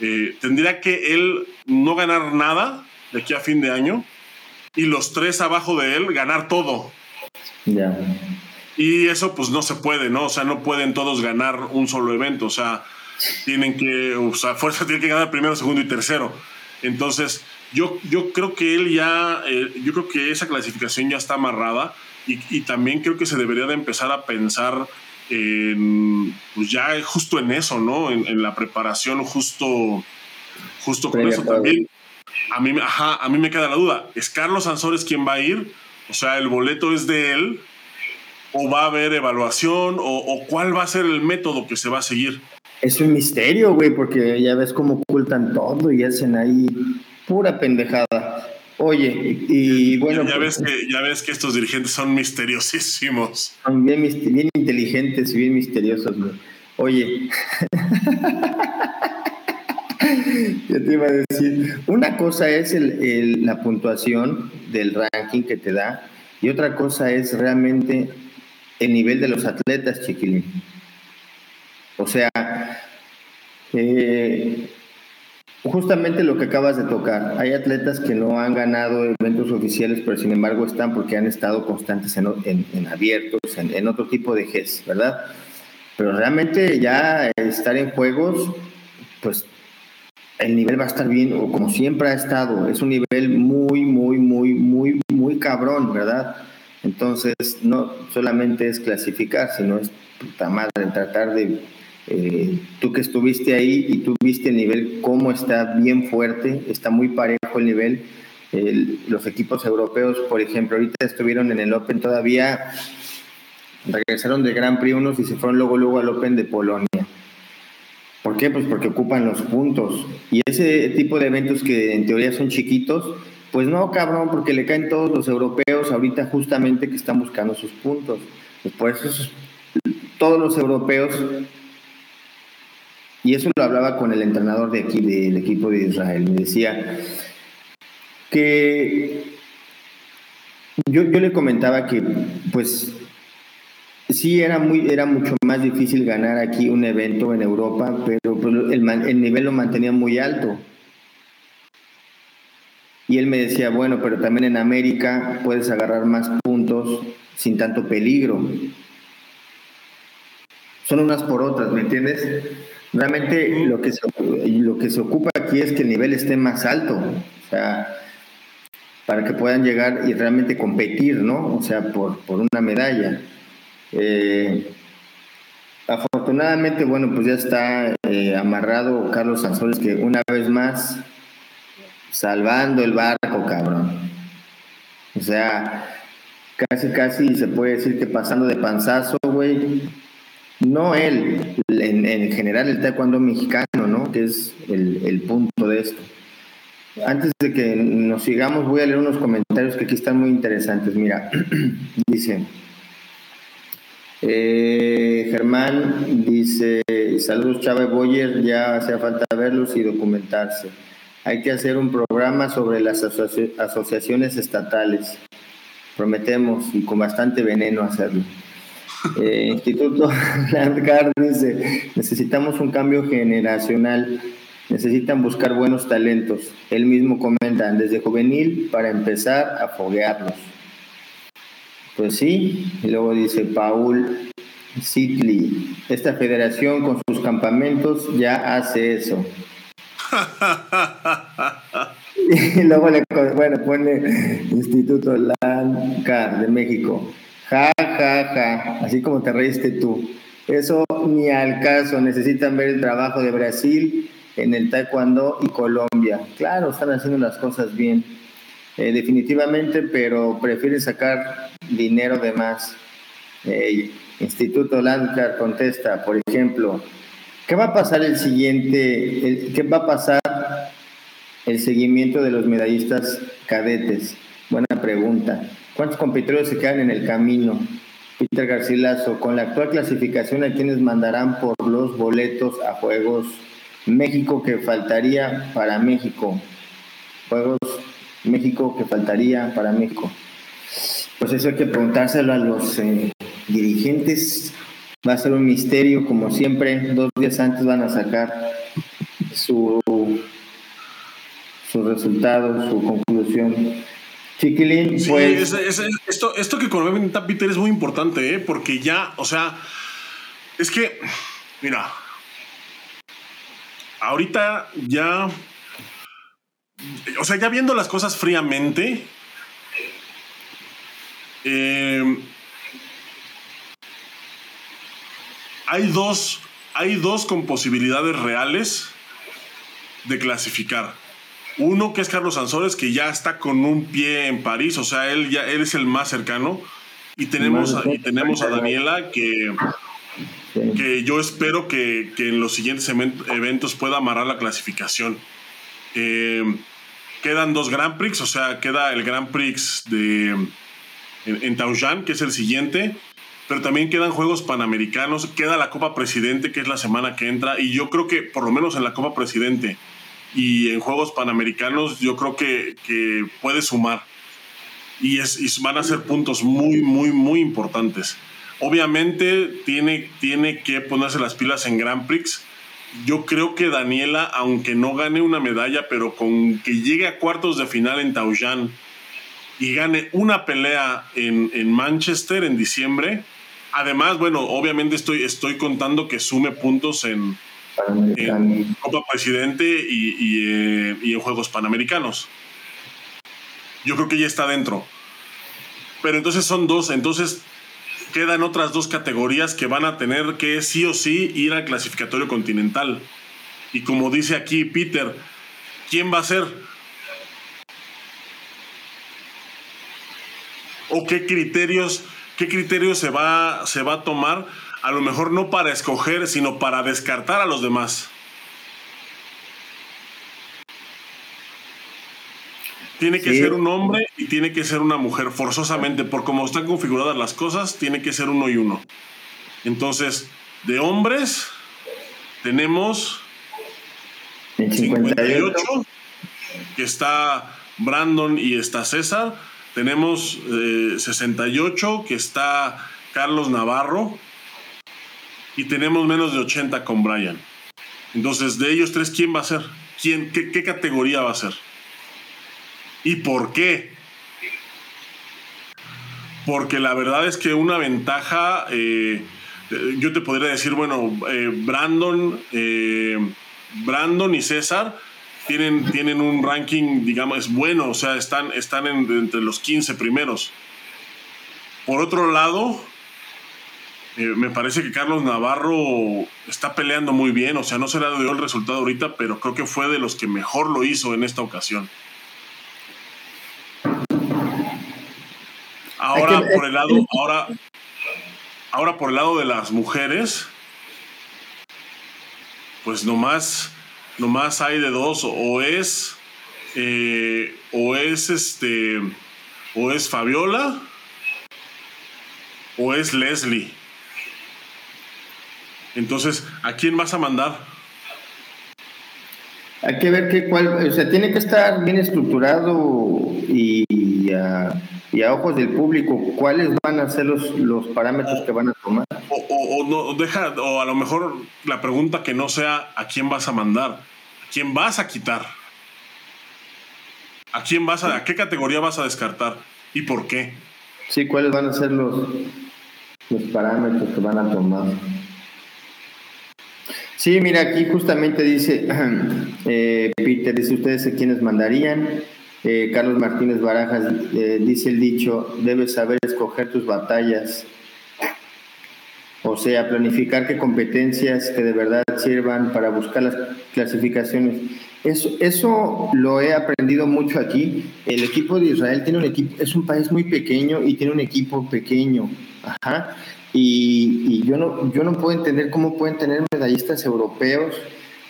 eh, tendría que él no ganar nada de aquí a fin de año y los tres abajo de él ganar todo. Y eso pues no se puede, ¿no? O sea, no pueden todos ganar un solo evento, o sea, tienen que, o sea, fuerza tiene que ganar primero, segundo y tercero. Entonces, yo, yo creo que él ya, eh, yo creo que esa clasificación ya está amarrada y, y, también creo que se debería de empezar a pensar pues ya justo en eso, ¿no? En, la preparación, justo, justo con eso también. A mí, ajá, a mí me queda la duda, ¿es Carlos Ansores quien va a ir? O sea, ¿el boleto es de él? ¿O va a haber evaluación? ¿O, cuál va a ser el método que se va a seguir? Es un misterio, güey, porque ya ves cómo ocultan todo y hacen ahí pura pendejada. Oye, y bueno. Ya, ves, pues, que, ya ves que estos dirigentes son misteriosísimos. Son bien, bien inteligentes y bien misteriosos, Oye. Yo te iba a decir, una cosa es el, la puntuación del ranking que te da y otra cosa es realmente el nivel de los atletas, chiquilín. O sea, eh, justamente lo que acabas de tocar. Hay atletas que no han ganado eventos oficiales, pero sin embargo están porque han estado constantes en, abiertos, en, otro tipo de GES, ¿verdad? Pero realmente ya estar en juegos, pues el nivel va a estar bien, o como siempre ha estado. Es un nivel muy, muy, muy, muy, muy cabrón, ¿verdad? Entonces, no solamente es clasificar, sino es puta madre, tratar de eh, tú que estuviste ahí y tú viste el nivel, cómo está bien fuerte, está muy parejo el nivel. los equipos europeos, por ejemplo, ahorita estuvieron en el Open todavía, regresaron del Gran Prix unos y se fueron luego, luego al Open de Polonia. ¿Por qué? Pues porque ocupan los puntos. Y ese tipo de eventos que en teoría son chiquitos, pues no, cabrón, porque le caen todos los europeos ahorita justamente que están buscando sus puntos. Pues por eso todos los europeos y eso lo hablaba con el entrenador de aquí, del equipo de Israel. Me decía que yo, yo le comentaba que, pues, sí era, muy, era mucho más difícil ganar aquí un evento en Europa, pero pues, el, el nivel lo mantenía muy alto. Y él me decía, bueno, pero también en América puedes agarrar más puntos sin tanto peligro. Son unas por otras, ¿me entiendes? Realmente lo que, se, lo que se ocupa aquí es que el nivel esté más alto, o sea, para que puedan llegar y realmente competir, ¿no? O sea, por, una medalla. Eh, afortunadamente, bueno, pues ya está eh, amarrado Carlos Sanzores, que una vez más, salvando el barco, cabrón. O sea, casi, casi se puede decir que pasando de panzazo, güey, no él, en, general el taekwondo mexicano, ¿no? Que es el, punto de esto. Antes de que nos sigamos, voy a leer unos comentarios que aquí están muy interesantes. Mira, dice eh, Germán, dice, saludos Chávez Boyer, ya hacía falta verlos y documentarse. Hay que hacer un programa sobre las asociaciones estatales. Prometemos y con bastante veneno hacerlo. Eh, Instituto Landgar dice, necesitamos un cambio generacional, necesitan buscar buenos talentos. Él mismo comenta, desde juvenil para empezar a foguearlos. Pues sí, y luego dice Paul Sitli, esta federación con sus campamentos ya hace eso. y luego le bueno, pone Instituto Landcar de México. Ja, ja, ja, así como te reíste tú. Eso ni al caso, necesitan ver el trabajo de Brasil en el taekwondo y Colombia. Claro, están haciendo las cosas bien, eh, definitivamente, pero prefieren sacar dinero de más. Eh, Instituto Landcar contesta, por ejemplo, ¿qué va a pasar el siguiente, qué va a pasar el seguimiento de los medallistas cadetes? Buena pregunta. ¿Cuántos competidores se quedan en el camino? Peter Garcilaso, con la actual clasificación, ¿a quienes mandarán por los boletos a Juegos México que faltaría para México? Juegos México que faltaría para México. Pues eso hay que preguntárselo a los eh, dirigentes. Va a ser un misterio, como siempre. Dos días antes van a sacar su, su resultado, su conclusión. Chiquilín, pues. esto, esto que comenta Peter es muy importante, ¿eh? porque ya, o sea, es que, mira, ahorita ya. O sea, ya viendo las cosas fríamente. Eh, hay dos. Hay dos con posibilidades reales de clasificar. Uno que es Carlos Sansores, que ya está con un pie en París, o sea, él ya él es el más cercano. Y tenemos, a, y tenemos a Daniela que, que yo espero que, en los siguientes eventos pueda amarrar la clasificación. Eh, quedan dos Grand Prix, o sea, queda el Grand Prix de, en, en que es el siguiente, pero también quedan Juegos Panamericanos, queda la Copa Presidente, que es la semana que entra, y yo creo que por lo menos en la Copa Presidente y en Juegos Panamericanos yo creo que, puede sumar. Y, es, van a ser puntos muy, muy, muy importantes. Obviamente tiene, tiene que ponerse las pilas en Grand Prix, yo creo que Daniela, aunque no gane una medalla, pero con que llegue a cuartos de final en Taoyuan y gane una pelea en, en Manchester en diciembre, además, bueno, obviamente estoy, estoy contando que sume puntos en, en Copa Presidente y, eh, y, en Juegos Panamericanos. Yo creo que ya está dentro. Pero entonces son dos, entonces quedan otras dos categorías que van a tener que sí o sí ir al clasificatorio continental. Y como dice aquí Peter, ¿quién va a ser? ¿O qué criterios, qué criterios se va, se va a tomar? A lo mejor no para escoger, sino para descartar a los demás. Tiene que ser un hombre y tiene que ser una mujer, forzosamente, por cómo están configuradas las cosas, tiene que ser uno y uno. Entonces, de hombres, tenemos 58, que está Brandon y está César. Tenemos 68, que está Carlos Navarro. Y tenemos menos de 80 con Brian. Entonces, de ellos tres, ¿quién va a ser? ¿Quién, qué, categoría va a ser? ¿Y por qué? Porque la verdad es que una ventaja, eh, yo te podría decir, bueno, eh, Brandon, eh, Brandon y César tienen, tienen un ranking, digamos, es bueno, o sea, están, están entre los 15 primeros. Por otro lado, me parece que Carlos Navarro está peleando muy bien, o sea, no se le dio el resultado ahorita, pero creo que fue de los que mejor lo hizo en esta ocasión. Ahora por el lado, ahora, ahora por el lado de las mujeres, pues nomás, nomás hay de dos, o es, eh, o es este, o es Fabiola, o es Leslie. Entonces, ¿a quién vas a mandar? Hay que ver qué cuál, o sea, tiene que estar bien estructurado y, y a ojos del público, ¿cuáles van a ser los, los parámetros que van a tomar? O, no, deja, o a lo mejor la pregunta que no sea a quién vas a mandar, a quién vas a quitar, a quién vas a, a qué categoría vas a descartar y por qué. Sí, cuáles van a ser los, los parámetros que van a tomar. Sí, mira, aquí justamente dice, eh, Peter, dice ustedes a quiénes mandarían. Eh, Carlos Martínez Barajas eh, dice el dicho, debes saber escoger tus batallas. O sea, planificar qué competencias que de verdad sirvan para buscar las clasificaciones. Eso, eso lo he aprendido mucho aquí. El equipo de Israel tiene un equipo, es un país muy pequeño y tiene un equipo pequeño. Ajá. Y, y yo, no, yo no puedo entender cómo pueden tener medallistas europeos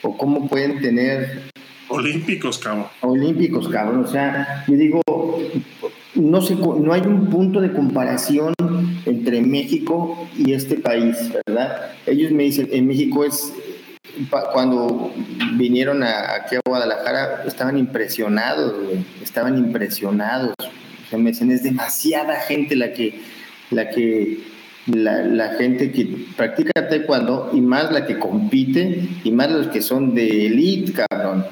o cómo pueden tener Olímpicos, cabrón. Olímpicos, cabrón. O sea, yo digo, no, sé, no hay un punto de comparación entre México y este país, ¿verdad? Ellos me dicen, en México es, cuando vinieron a, aquí a Guadalajara, estaban impresionados, estaban impresionados. O sea, me dicen, es demasiada gente la que, la que, la, gente que practica taekwondo y más la que compite y más los que son de elite, cabrón.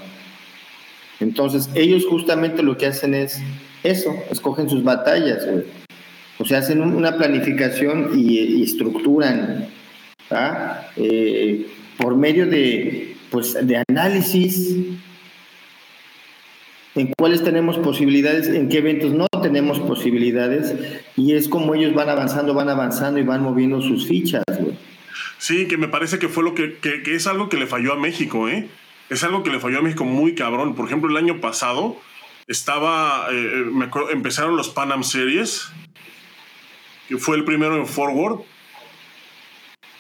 Entonces, ellos justamente lo que hacen es eso, escogen sus batallas, O sea, hacen una planificación y, estructuran, eh, por medio de, pues, de análisis en cuáles tenemos posibilidades, en qué eventos no tenemos posibilidades, y es como ellos van avanzando, van avanzando y van moviendo sus fichas, Sí, que me parece que fue lo que, que, es algo que le falló a México, ¿eh? es algo que le falló a México muy cabrón. Por ejemplo, el año pasado estaba, eh, eh, me acuerdo, empezaron los Pan Am Series, que fue el primero en Forward.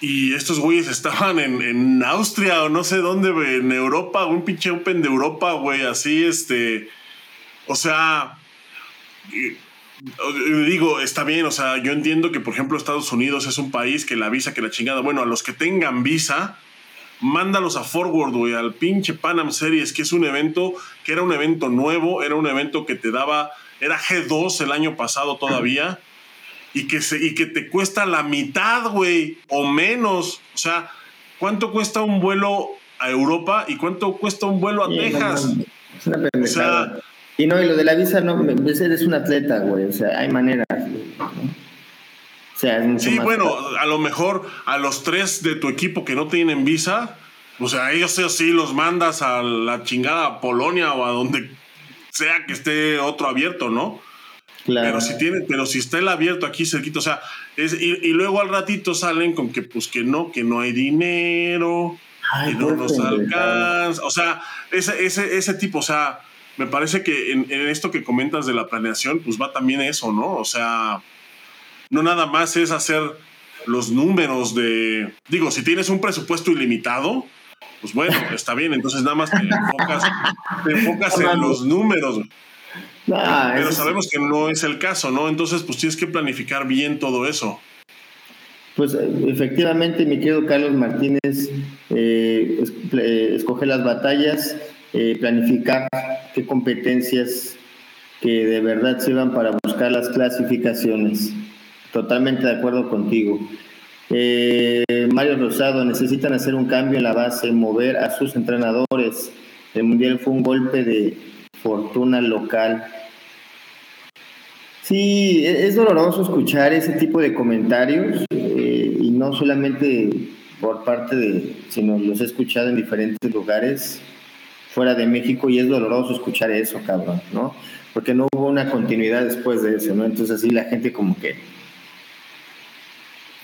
Y estos güeyes estaban en, en Austria o no sé dónde, en Europa, un pinche Open de Europa, güey, así, este. O sea, digo, está bien, o sea, yo entiendo que, por ejemplo, Estados Unidos es un país que la visa, que la chingada, bueno, a los que tengan visa, mándalos a Forward, güey, al pinche Panam Series, que es un evento que era un evento nuevo, era un evento que te daba, era G2 el año pasado todavía, y que, se, y que te cuesta la mitad, güey, o menos. O sea, ¿cuánto cuesta un vuelo a Europa y cuánto cuesta un vuelo a Texas. es una pendejada. y no, y lo de la visa, no, eres un atleta, güey, o sea, hay maneras. O sea, sí, bueno, a lo mejor a los tres de tu equipo que no tienen visa, o sea, ellos sí los mandas a la chingada Polonia o a donde sea que esté otro abierto, ¿no? Claro. Pero si tiene, pero si está el abierto aquí cerquito, o sea, es, y, luego al ratito salen con que pues que no, que no hay dinero, que no nos alcanza. O sea, ese, ese, ese tipo, o sea, me parece que en, en, esto que comentas de la planeación, pues va también eso, ¿no? O sea, no nada más es hacer los números de, digo, si tienes un presupuesto ilimitado, pues bueno, está bien, entonces nada más te enfocas, en los números. Pero sabemos que no es el caso, ¿no? Entonces, pues tienes que planificar bien todo eso. Pues efectivamente, mi querido Carlos Martínez, eh, eh, escoger las batallas, eh, planificar qué competencias que de verdad sirvan para buscar las clasificaciones. Totalmente de acuerdo contigo. Eh, Mario Rosado, necesitan hacer un cambio en la base, mover a sus entrenadores. El Mundial fue un golpe de fortuna local. Sí, e-, es doloroso escuchar ese tipo de comentarios eh, y no solamente por parte de, sino los he escuchado en diferentes lugares fuera de México y es doloroso escuchar eso, cabrón, ¿no? Porque no hubo una continuidad después de eso, ¿no? Entonces así la gente como que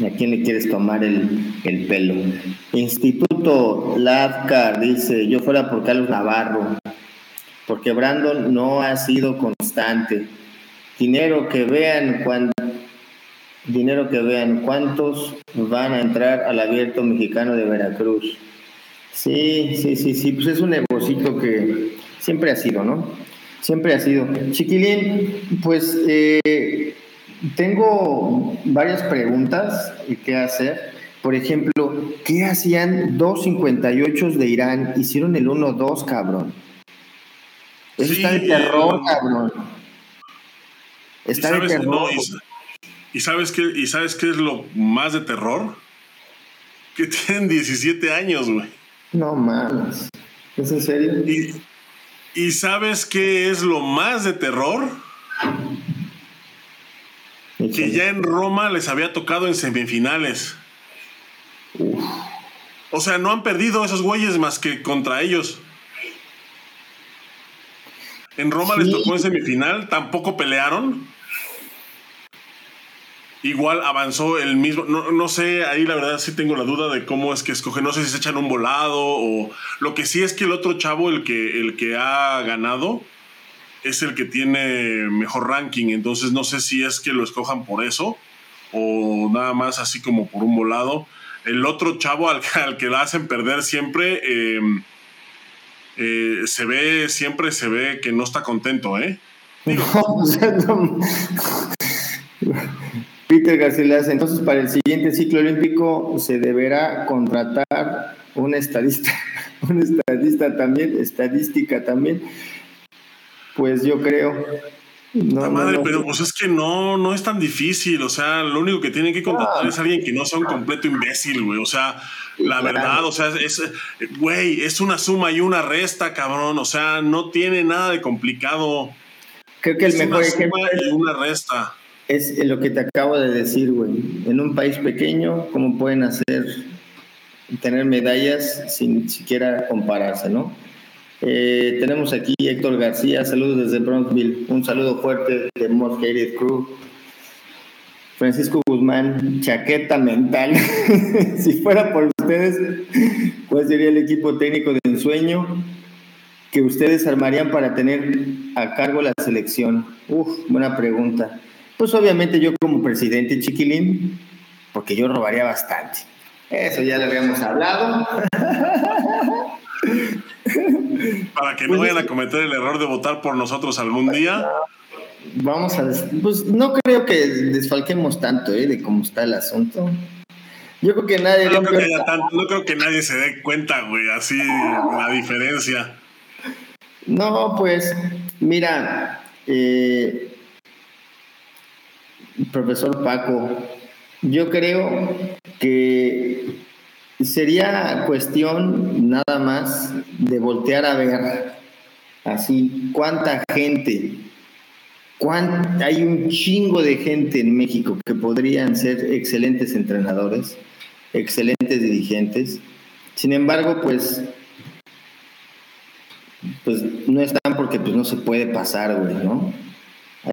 ¿A quién le quieres tomar el, pelo? Instituto Lavcar dice, yo fuera por Carlos Navarro, porque Brandon no ha sido constante. Dinero que vean cuando dinero que vean cuántos van a entrar al abierto mexicano de Veracruz. Sí, sí, sí, sí, pues es un negocio que siempre ha sido, ¿no? Siempre ha sido. Chiquilín, pues eh, tengo varias preguntas que hacer. Por ejemplo, ¿qué hacían 2.58 de Irán? Hicieron el 1-2, cabrón. Eso está de terror, cabrón. Está de terror. y, sabes qué, ¿Y sabes qué es lo más de terror? Que tienen 17 años, güey. No mames. ¿Es en serio? Y, ¿Y sabes qué es lo más de terror? que ya en Roma les había tocado en semifinales. O sea, no han perdido esos güeyes más que contra ellos. En Roma les tocó en semifinal, tampoco pelearon. Igual avanzó el mismo. No, no, sé, ahí la verdad sí tengo la duda de cómo es que escoge. No sé si se echan un volado o. Lo que sí es que el otro chavo, el que, el que ha ganado, es el que tiene mejor ranking, entonces no sé si es que lo escojan por eso o nada más así como por un volado. El otro chavo al, al que la hacen perder siempre, em, eh, se ve, siempre se ve que no está contento, ¿eh? Peter Garcilas, entonces para el siguiente ciclo olímpico se deberá contratar un estadista, un estadista también, estadística también, pues yo creo. No, madre, pero pues es que no, no es tan difícil. O sea, lo único que tienen que contratar es alguien que no sea un completo imbécil, güey. O sea, la verdad, o sea, es, güey, es una suma y una resta, cabrón. O sea, no tiene nada de complicado. Creo que el mejor ejemplo y una resta. Es lo que te acabo de decir, güey. En un país pequeño, ¿cómo pueden hacer, tener medallas sin siquiera compararse, no? Eh, tenemos aquí Héctor García, saludos desde Bronxville, un saludo fuerte de Most Crew. Francisco Guzmán, chaqueta mental. si fuera por ustedes, ¿cuál sería el equipo técnico de ensueño que ustedes armarían para tener a cargo la selección? Uf, buena pregunta. Pues obviamente yo como presidente chiquilín, porque yo robaría bastante. Eso ya lo habíamos hablado. Para que no vayan a cometer el error de votar por nosotros algún día. Vamos a. Pues no creo que desfalquemos tanto, ¿eh? De cómo está el asunto. Yo creo que nadie. No, creo que, nadie se dé cuenta, güey, así la diferencia. No, pues, mira, eh, profesor Paco, yo creo que sería cuestión nada más de voltear a ver así cuánta gente, hay un chingo de gente en México que podrían ser excelentes entrenadores, excelentes dirigentes. Sin embargo, pues pues no están porque pues no se puede pasar, güey, ¿no?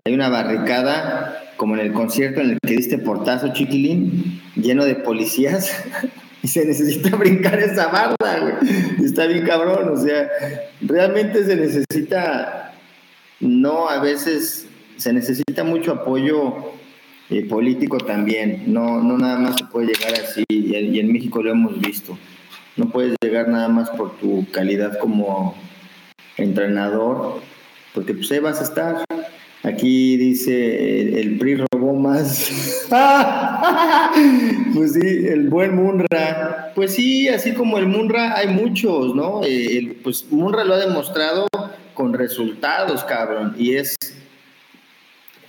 Hay una barricada, como en el concierto en el que diste portazo, chiquilín, lleno de policías, y se necesita brincar esa barda, güey. Está bien cabrón, o sea, realmente se necesita, no, a veces se necesita mucho apoyo eh, político también, no, no nada más se puede llegar así, y en México lo hemos visto. No puedes llegar nada más por tu calidad como entrenador, porque pues ahí vas a estar. Aquí dice el, PRI robó más. pues sí, el buen Munra. Pues sí, así como el Munra hay muchos, ¿no? Eh, pues Munra lo ha demostrado con resultados, cabrón. Y es,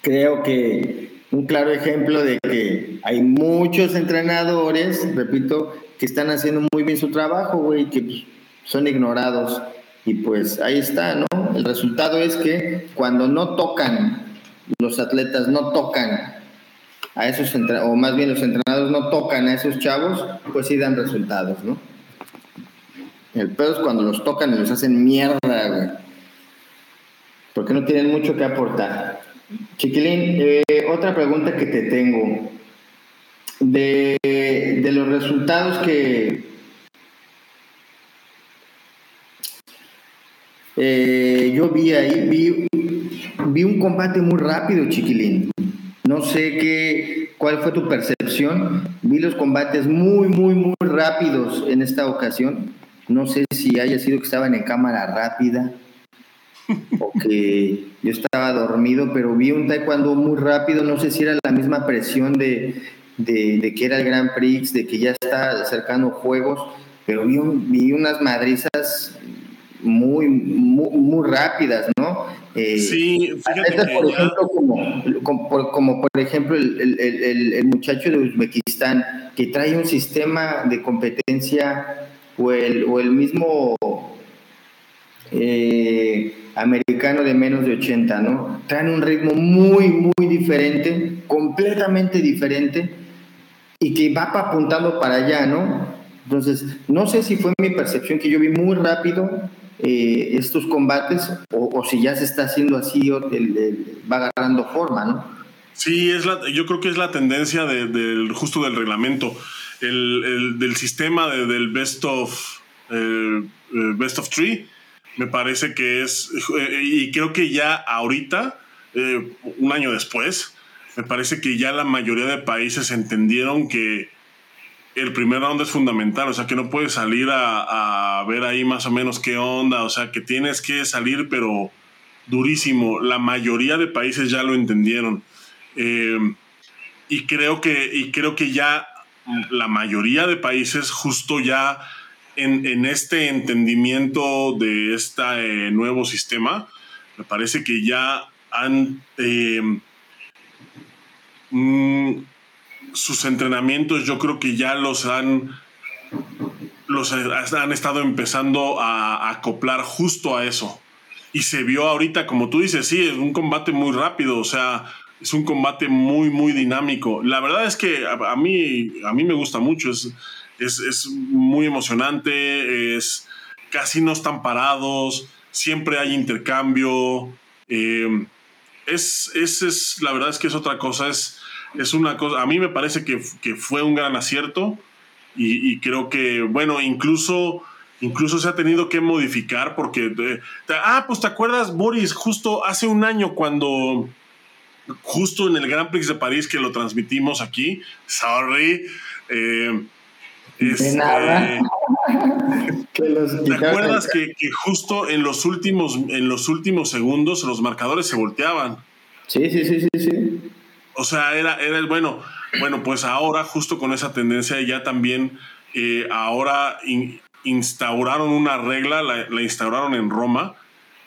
creo que un claro ejemplo de que hay muchos entrenadores, repito, que están haciendo muy bien su trabajo, güey, que son ignorados. Y pues ahí está, ¿no? El resultado es que cuando no tocan, los atletas no tocan a esos, o más bien los entrenadores no tocan a esos chavos, pues sí dan resultados, ¿no? El pedo es cuando los tocan y los hacen mierda, güey. Porque no tienen mucho que aportar. Chiquilín, eh, otra pregunta que te tengo. De, de los resultados que, Eh, yo vi ahí, vi, vi un combate muy rápido, chiquilín. No sé qué, cuál fue tu percepción. Vi los combates muy, muy, muy rápidos en esta ocasión. No sé si haya sido que estaban en cámara rápida o que yo estaba dormido, pero vi un taekwondo muy rápido. No sé si era la misma presión de, de, que era el Grand Prix, de que ya está acercando juegos, pero vi, vi unas madrizas muy, muy, rápidas, ¿no? Eh, sí, que por ejemplo, como, por ejemplo el, muchacho de Uzbekistán, que trae un sistema de competencia o el, o el mismo eh, americano de menos de 80, ¿no? Traen un ritmo muy, muy diferente, completamente diferente, y que va apuntando para allá, ¿no? Entonces, no sé si fue mi percepción que yo vi muy rápido eh, estos combates o, si ya se está haciendo así o va agarrando forma, ¿no? Sí, es la, yo creo que es la tendencia del justo del reglamento, el, del sistema del best of best of three. Me parece que es y creo que ya ahorita, eh, un año después, me parece que ya la mayoría de países entendieron que el primer round es fundamental, o sea que no puedes salir a, ver ahí más o menos qué onda, o sea que tienes que salir pero durísimo. La mayoría de países ya lo entendieron. Eh, y, creo que, y creo que ya la mayoría de países justo ya en, este entendimiento de este nuevo sistema, me parece que ya han... Eh, mm, sus entrenamientos yo creo que ya los han los han estado empezando a, acoplar justo a eso. Y se vio ahorita, como tú dices, sí, es un combate muy rápido, o sea, es un combate muy, muy dinámico. La verdad es que a, mí, a mí me gusta mucho, es, es, muy emocionante, es, casi no están parados, siempre hay intercambio. Eh, es, es, es, la verdad es que es otra cosa, es, es una cosa, a mí me parece que, fue un gran acierto y, creo que, bueno, incluso, incluso se ha tenido que modificar porque, eh, ah, pues te acuerdas, Boris, justo hace un año cuando, justo en el Grand Prix de París que lo transmitimos aquí, sorry, eh, este, ¿Te acuerdas que, que, justo en los últimos en los últimos segundos los marcadores se volteaban? Sí, sí, sí, sí, sí. O sea, era, era el bueno. Bueno, pues ahora, justo con esa tendencia, ya también eh, ahora instauraron una regla, la, instauraron en Roma,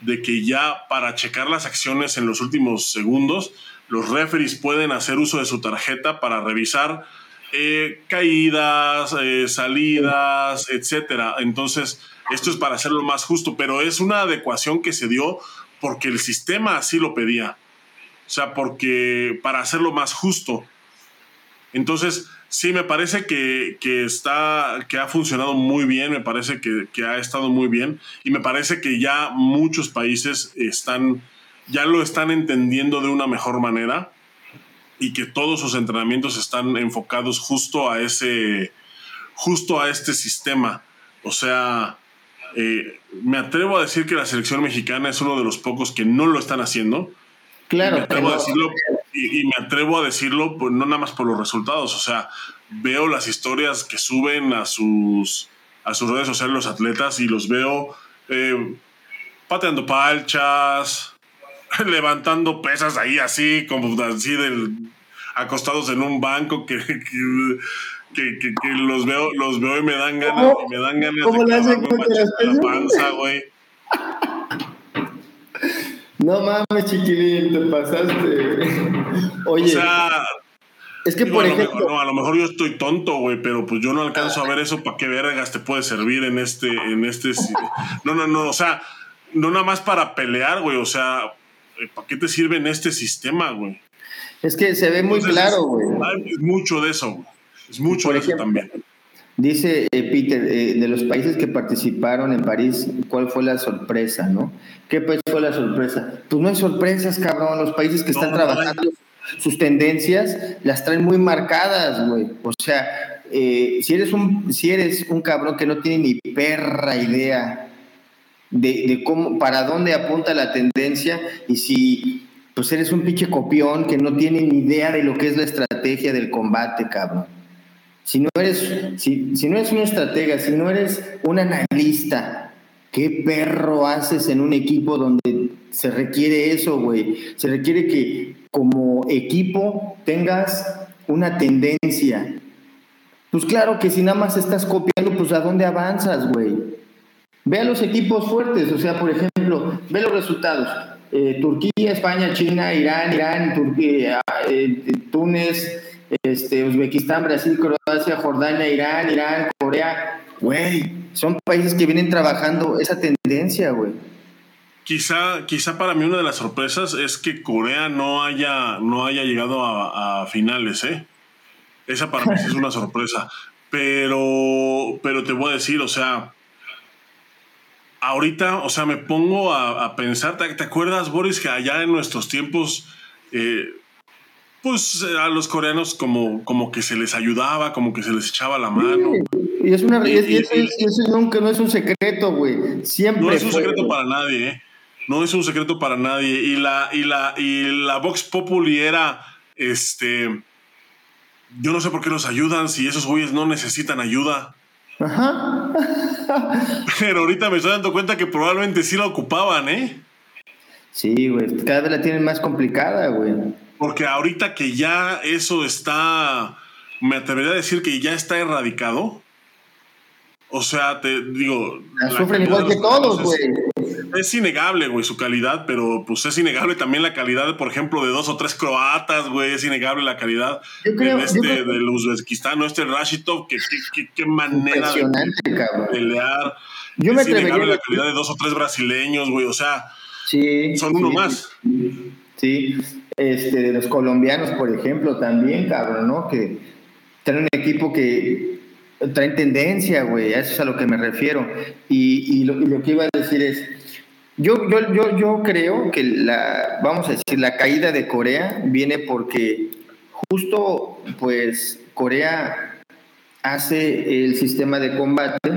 de que ya para checar las acciones en los últimos segundos, los referees pueden hacer uso de su tarjeta para revisar eh, caídas, eh, salidas, etcétera. Entonces, esto es para hacerlo más justo, pero es una adecuación que se dio porque el sistema así lo pedía. O sea, porque para hacerlo más justo. Entonces, sí, me parece que, está, que ha funcionado muy bien, me parece que, que, ha estado muy bien y me parece que ya muchos países están, ya lo están entendiendo de una mejor manera y que todos sus entrenamientos están enfocados justo a ese, justo a este sistema. O sea, eh, me atrevo a decir que la selección mexicana es uno de los pocos que no lo están haciendo. Claro. Y me atrevo a decirlo, y, me atrevo a decirlo pues, no nada más por los resultados. O sea, veo las historias que suben a sus, a sus redes sociales los atletas y los veo eh, pateando palchas, levantando pesas ahí así, como así del, acostados en un banco que, que, que, que, los veo, los veo y me dan ganas, y me dan ganas ¿Cómo de la panza, güey. No mames, chiquilín, te pasaste. Oye. O sea, es que por ejemplo. no, a lo mejor yo estoy tonto, güey, pero pues yo no alcanzo a ver eso para qué vergas te puede servir en este, en este. No, no, no, o sea, no nada más para pelear, güey, o sea, ¿para qué te sirve en este sistema, güey? Es que se ve muy claro, güey. Es mucho de eso, güey. Es mucho de eso también. Dice eh, Peter, eh, de los países que participaron en París, ¿cuál fue la sorpresa, no? ¿Qué pues fue la sorpresa? Pues no hay sorpresas, cabrón. Los países que están trabajando sus tendencias las traen muy marcadas, güey. O sea, eh, si, eres un, si eres un cabrón que no tiene ni perra idea de, de cómo, para dónde apunta la tendencia y si pues eres un pinche copión que no tiene ni idea de lo que es la estrategia del combate, cabrón. Si no eres, si, si no eres un estratega, si no eres un analista, ¿qué perro haces en un equipo donde se requiere eso, güey? Se requiere que como equipo tengas una tendencia. Pues claro que si nada más estás copiando, pues a dónde avanzas, güey. Ve a los equipos fuertes, o sea, por ejemplo, ve los resultados. Eh, Turquía, España, China, Irán, Irán, Turquía, eh, Túnez, este, Uzbekistán, Brasil, Croacia, Jordania, Irán, Irán, Corea. Güey, son países que vienen trabajando esa tendencia, güey. Quizá, quizá para mí una de las sorpresas es que Corea no haya, no haya llegado a, finales, ¿eh? Esa para mí es una sorpresa. Pero, pero te voy a decir, o sea, ahorita, o sea, me pongo a, pensar, ¿te, acuerdas, Boris, que allá en nuestros tiempos, eh, pues a los coreanos como, como que se les ayudaba, como que se les echaba la mano. y, es una, y, eso, nunca no es un secreto, güey. Siempre. No es un secreto para nadie, ¿eh? No es un secreto para nadie. Y la, y la, y la Vox Populi era, este, yo no sé por qué los ayudan si esos güeyes no necesitan ayuda. Ajá. Pero ahorita me estoy dando cuenta que probablemente sí la ocupaban, ¿eh? Sí, güey. Cada vez la tienen más complicada, güey. Porque ahorita que ya eso está, me atrevería a decir que ya está erradicado. O sea, te digo. La sufren igual que todos, güey es innegable, güey, su calidad, pero pues es innegable también la calidad, por ejemplo, de dos o tres croatas, güey, es innegable la calidad de este, del Uzbekistán, ¿no? Este Rashidov, que qué manera de, pelear. Yo es innegable la calidad de dos o tres brasileños, güey, o sea, sí, son uno más. Sí, este, de los colombianos, por ejemplo, también, cabrón, ¿no? Que tienen un equipo que trae tendencia, güey, a eso es a lo que me refiero. Y, y, lo, y, lo, que iba a decir es, yo, yo, yo, yo creo que la, vamos a decir, la caída de Corea viene porque justo pues Corea hace el sistema de combate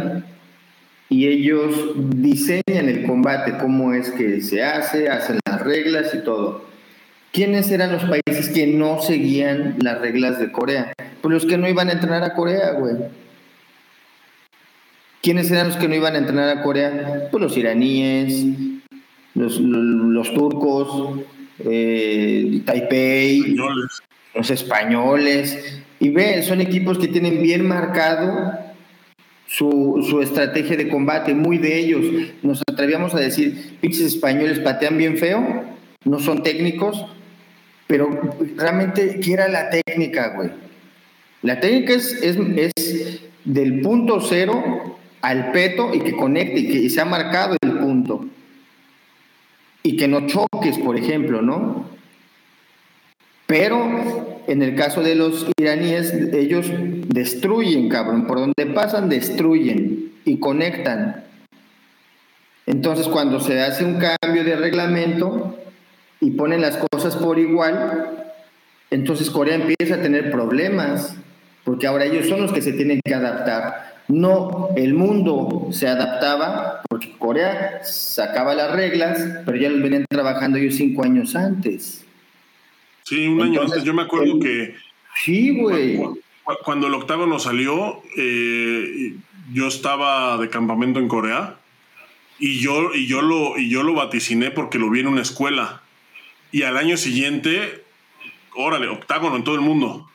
y ellos diseñan el combate, cómo es que se hace, hacen las reglas y todo. ¿Quiénes eran los países que no seguían las reglas de Corea? Pues los que no iban a entrenar a Corea, güey. ¿Quiénes eran los que no iban a entrenar a Corea? Pues los iraníes, los, turcos, eh, Taipei, los españoles. Y ve, son equipos que tienen bien marcado su, estrategia de combate, muy de ellos. Nos atrevíamos a decir, pinches españoles patean bien feo, no son técnicos, pero realmente, ¿qué era la técnica, güey? La técnica es, es, es del punto cero al peto y que conecte y que sea marcado el punto. Y que no choques, por ejemplo, ¿no? Pero en el caso de los iraníes, ellos destruyen, cabrón. Por donde pasan, destruyen y conectan. Entonces, cuando se hace un cambio de reglamento y ponen las cosas por igual, entonces Corea empieza a tener problemas, porque ahora ellos son los que se tienen que adaptar. No, el mundo se adaptaba porque Corea sacaba las reglas, pero ya los venían trabajando ellos cinco años antes. Sí, un año antes. Yo me acuerdo que. Sí, güey. Cuando el octágono salió, eh, yo estaba de campamento en Corea y yo, y, yo lo, y yo lo vaticiné porque lo vi en una escuela. Y al año siguiente, órale, octágono en todo el mundo.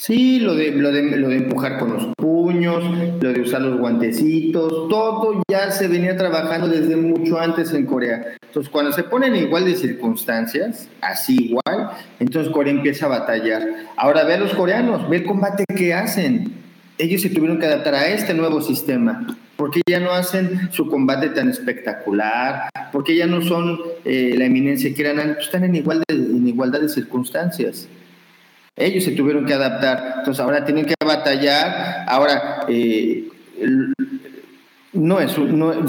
Sí, lo de, lo de, lo de empujar con los puños, lo de usar los guantecitos, todo ya se venía trabajando desde mucho antes en Corea. Entonces, cuando se ponen igual de circunstancias, así igual, entonces Corea empieza a batallar. Ahora ve a los coreanos, ve el combate que hacen. Ellos se tuvieron que adaptar a este nuevo sistema. porque ya no hacen su combate tan espectacular? porque ya no son eh, la eminencia que eran antes? Están en, igual en igualdad de circunstancias. Ellos se tuvieron que adaptar, entonces ahora tienen que batallar. Ahora, eh, no es,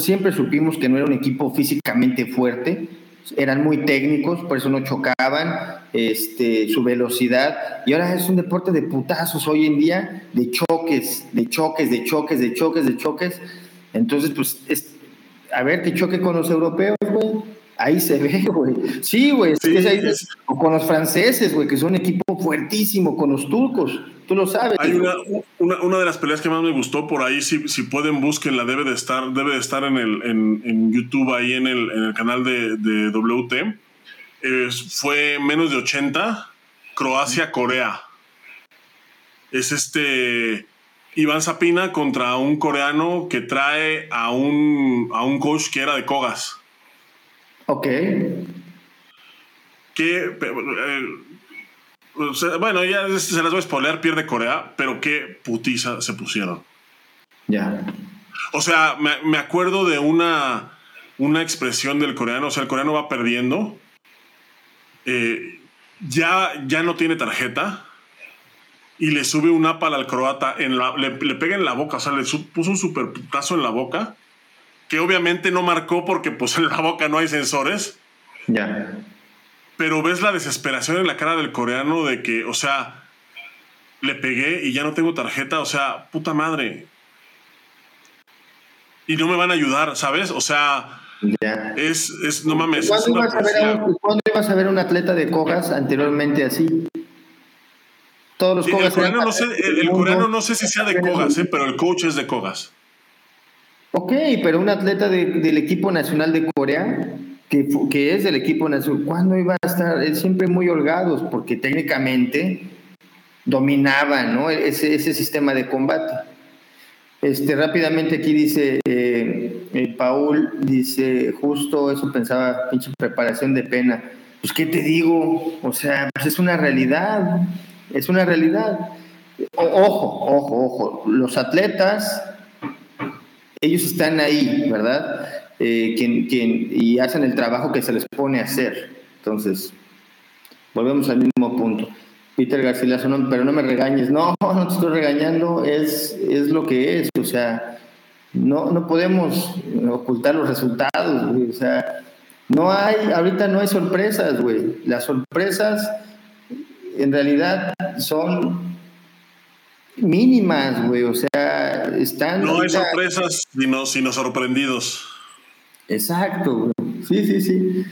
siempre supimos que no era un equipo físicamente fuerte, eran muy técnicos, por eso no chocaban, este, su velocidad, y ahora es un deporte de putazos hoy en día, de choques, de choques, de choques, de choques, de choques. Entonces, pues, es, a ver que choque con los europeos, güey. Ahí se ve, güey. Sí, güey. o con los franceses, güey, que son un equipo fuertísimo, con los turcos. Tú lo sabes. Hay una, una, de las peleas que más me gustó por ahí, si, si pueden búsquenla, debe de estar, debe de estar en, el, en, YouTube, ahí en el, en el canal de, de WT. fue menos de 80, Croacia-Corea. Es este Iván Zapina contra un coreano que trae a un, a un coach que era de Kogas. Ok. Que, eh, bueno, ya se las voy a spoiler, pierde Corea, pero qué putiza se pusieron. Ya. O sea, me, acuerdo de una, una expresión del coreano, o sea, el coreano va perdiendo, eh, ya, ya no tiene tarjeta y le sube un apal al croata, en la, le, pega en la boca, o sea, le puso un super putazo en la boca que obviamente no marcó porque pues en la boca no hay sensores. Ya. Pero ves la desesperación en la cara del coreano de que, o sea, le pegué y ya no tengo tarjeta, o sea, puta madre. Y no me van a ayudar, ¿sabes? O sea, ya. es, es, no mames. ¿Cuándo, ibas a ver un, ¿Cuándo, ibas a ver un atleta de cojas anteriormente así? Todos los cojas. El, coreano, no sé, el, coreano no sé si sea de cojas, ¿eh? pero el coach es de cojas. Ok, pero un atleta del equipo nacional de Corea, que, es del equipo nacional, ¿cuándo iba a estar? siempre muy holgados, porque técnicamente dominaban ¿no? ese, ese sistema de combate. Este, rápidamente aquí dice eh, eh, Paul, dice, justo eso pensaba, pinche preparación de pena. Pues, ¿qué te digo? O sea, pues es una realidad, es una realidad. ojo, ojo, ojo, los atletas ellos están ahí, ¿verdad? Eh, quien, quien, y hacen el trabajo que se les pone a hacer. Entonces, volvemos al mismo punto. Peter García, no, pero no me regañes. No, no te estoy regañando, es, es lo que es. O sea, no, no podemos ocultar los resultados, güey. O sea, no hay, ahorita no hay sorpresas, güey. Las sorpresas en realidad son mínimas, güey. O sea, están. No hay sorpresas, sino, sino sorprendidos. Exacto. Sí, sí, sí.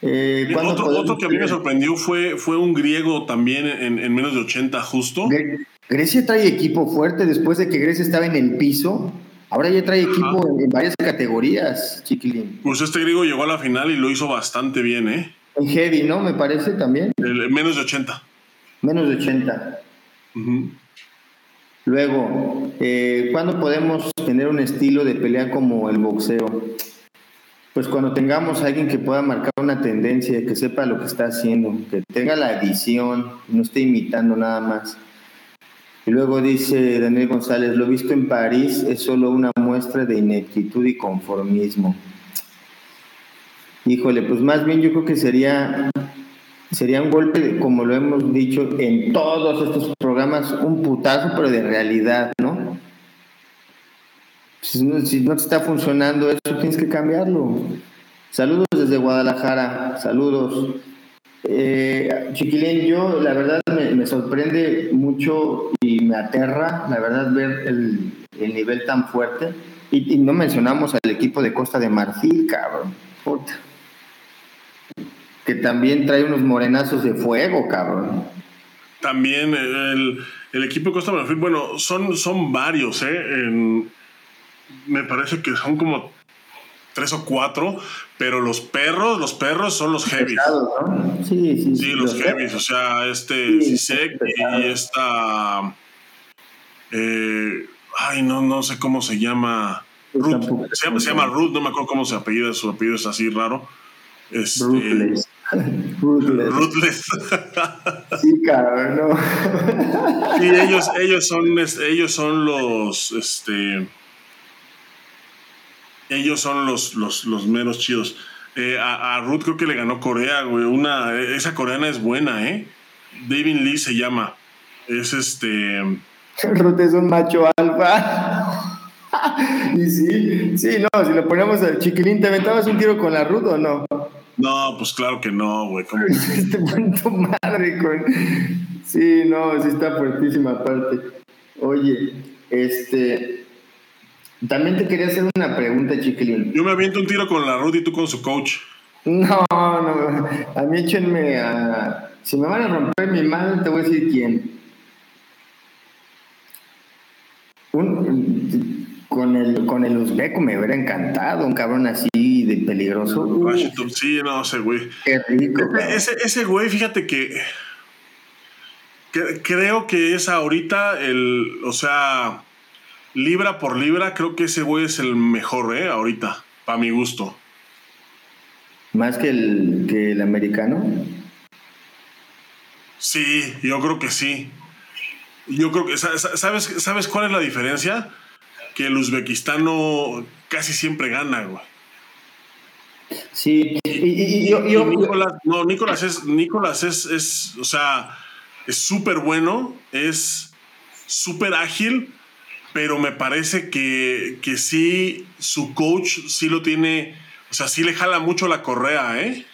Eh, otro, otro, que a mí me sorprendió fue, fue un griego también en, en, menos de 80 justo. Grecia trae equipo fuerte después de que Grecia estaba en el piso. Ahora ya trae equipo en, varias categorías, chiquilín. Pues este griego llegó a la final y lo hizo bastante bien, ¿eh? En heavy, ¿no? Me parece también. menos de 80. Menos de 80. Luego, eh, ¿cuándo podemos tener un estilo de pelea como el boxeo? Pues cuando tengamos a alguien que pueda marcar una tendencia, que sepa lo que está haciendo, que tenga la edición, no esté imitando nada más. Y luego dice Daniel González, lo visto en París es solo una muestra de ineptitud y conformismo. Híjole, pues más bien yo creo que sería, sería un golpe, como lo hemos dicho en todos estos programas, un putazo, pero de realidad, ¿no? Si no, si no te está funcionando eso, tienes que cambiarlo. Saludos desde Guadalajara, saludos. Eh, Chiquilín, yo la verdad me, sorprende mucho y me aterra, la verdad, ver el, nivel tan fuerte. Y, no mencionamos al equipo de Costa de Marfil, cabrón. Que también trae unos morenazos de fuego, cabrón. También el, equipo de Costa de Marfil, bueno, son, son varios, ¿eh? Me parece que son como tres o cuatro, pero los perros, los perros son los heavy. Sí, sí, sí. los, heavy, o sea, este Sisek y esta. Eh, ay, no, no sé cómo se llama. Ruth. Se, llama, se llama Ruth, no me acuerdo cómo se apellida, su apellido es así raro. Este, Ruthless. Ruthless. sí, cabrón, no. sí, ellos, ellos son, ellos son los, este, ellos son los, los, los meros chidos. Eh, a, Ruth creo que le ganó Corea, güey. Una, esa coreana es buena, ¿eh? David Lee se llama. Es este. Ruth es un macho alfa. y sí, sí, no, si le ponemos al chiquilín, ¿te aventabas un tiro con la Ruth o no? No, pues claro que no, güey. Te tu madre con. Sí, no, sí está fuertísima aparte. Oye, este. También te quería hacer una pregunta, chiquilín. Yo me aviento un tiro con la Ruth y tú con su coach. No, no, a mí échenme a... Si me van a romper mi mano, te voy a decir quién. con el con el uzbeco me hubiera encantado, un cabrón así de peligroso. sí, no sé, güey. Qué rico. Ese, ese güey, fíjate que, que, creo que es ahorita el, o sea, libra por libra, creo que ese güey es el mejor, ¿eh? Ahorita, para mi gusto. ¿Más que el, que el americano? Sí, yo creo que sí. Yo creo que, ¿sabes, ¿sabes cuál es la diferencia? Que el uzbekistano casi siempre gana, güey. Sí, y, yo, Nicolás, no, Nicolás es, Nicolás es, es o sea, es súper bueno, es súper ágil, pero me parece que, que sí, su coach sí lo tiene, o sea, sí le jala mucho la correa, ¿eh?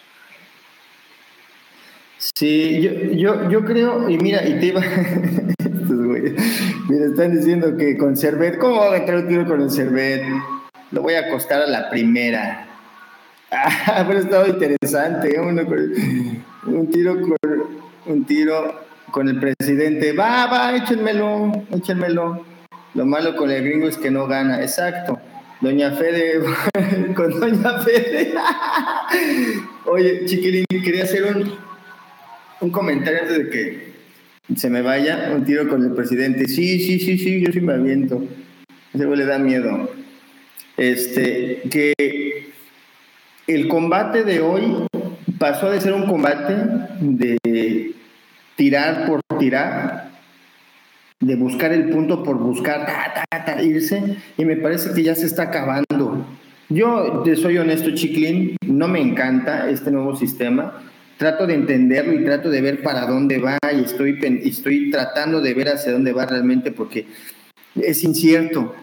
Sí, yo, yo, yo creo, y mira, y te iba, mira, están diciendo que con Cervet, ¿cómo voy a meter un tiro con el Cervet? Lo voy a acostar a la primera. Ah, pero estado interesante, ¿eh? un tiro con un tiro con el presidente, va, va, échenmelo, échenmelo. Lo malo con el gringo es que no gana. Exacto. Doña Fede, con Doña Fede. Oye, chiquilín, quería hacer un, un comentario antes de que se me vaya. Un tiro con el presidente. Sí, sí, sí, sí, yo sí me aviento. Ese le da miedo. Este, que el combate de hoy pasó de ser un combate de tirar por tirar de buscar el punto por buscar, irse, y me parece que ya se está acabando. Yo te soy honesto, Chiclin, no me encanta este nuevo sistema. Trato de entenderlo y trato de ver para dónde va y estoy, estoy tratando de ver hacia dónde va realmente porque es incierto.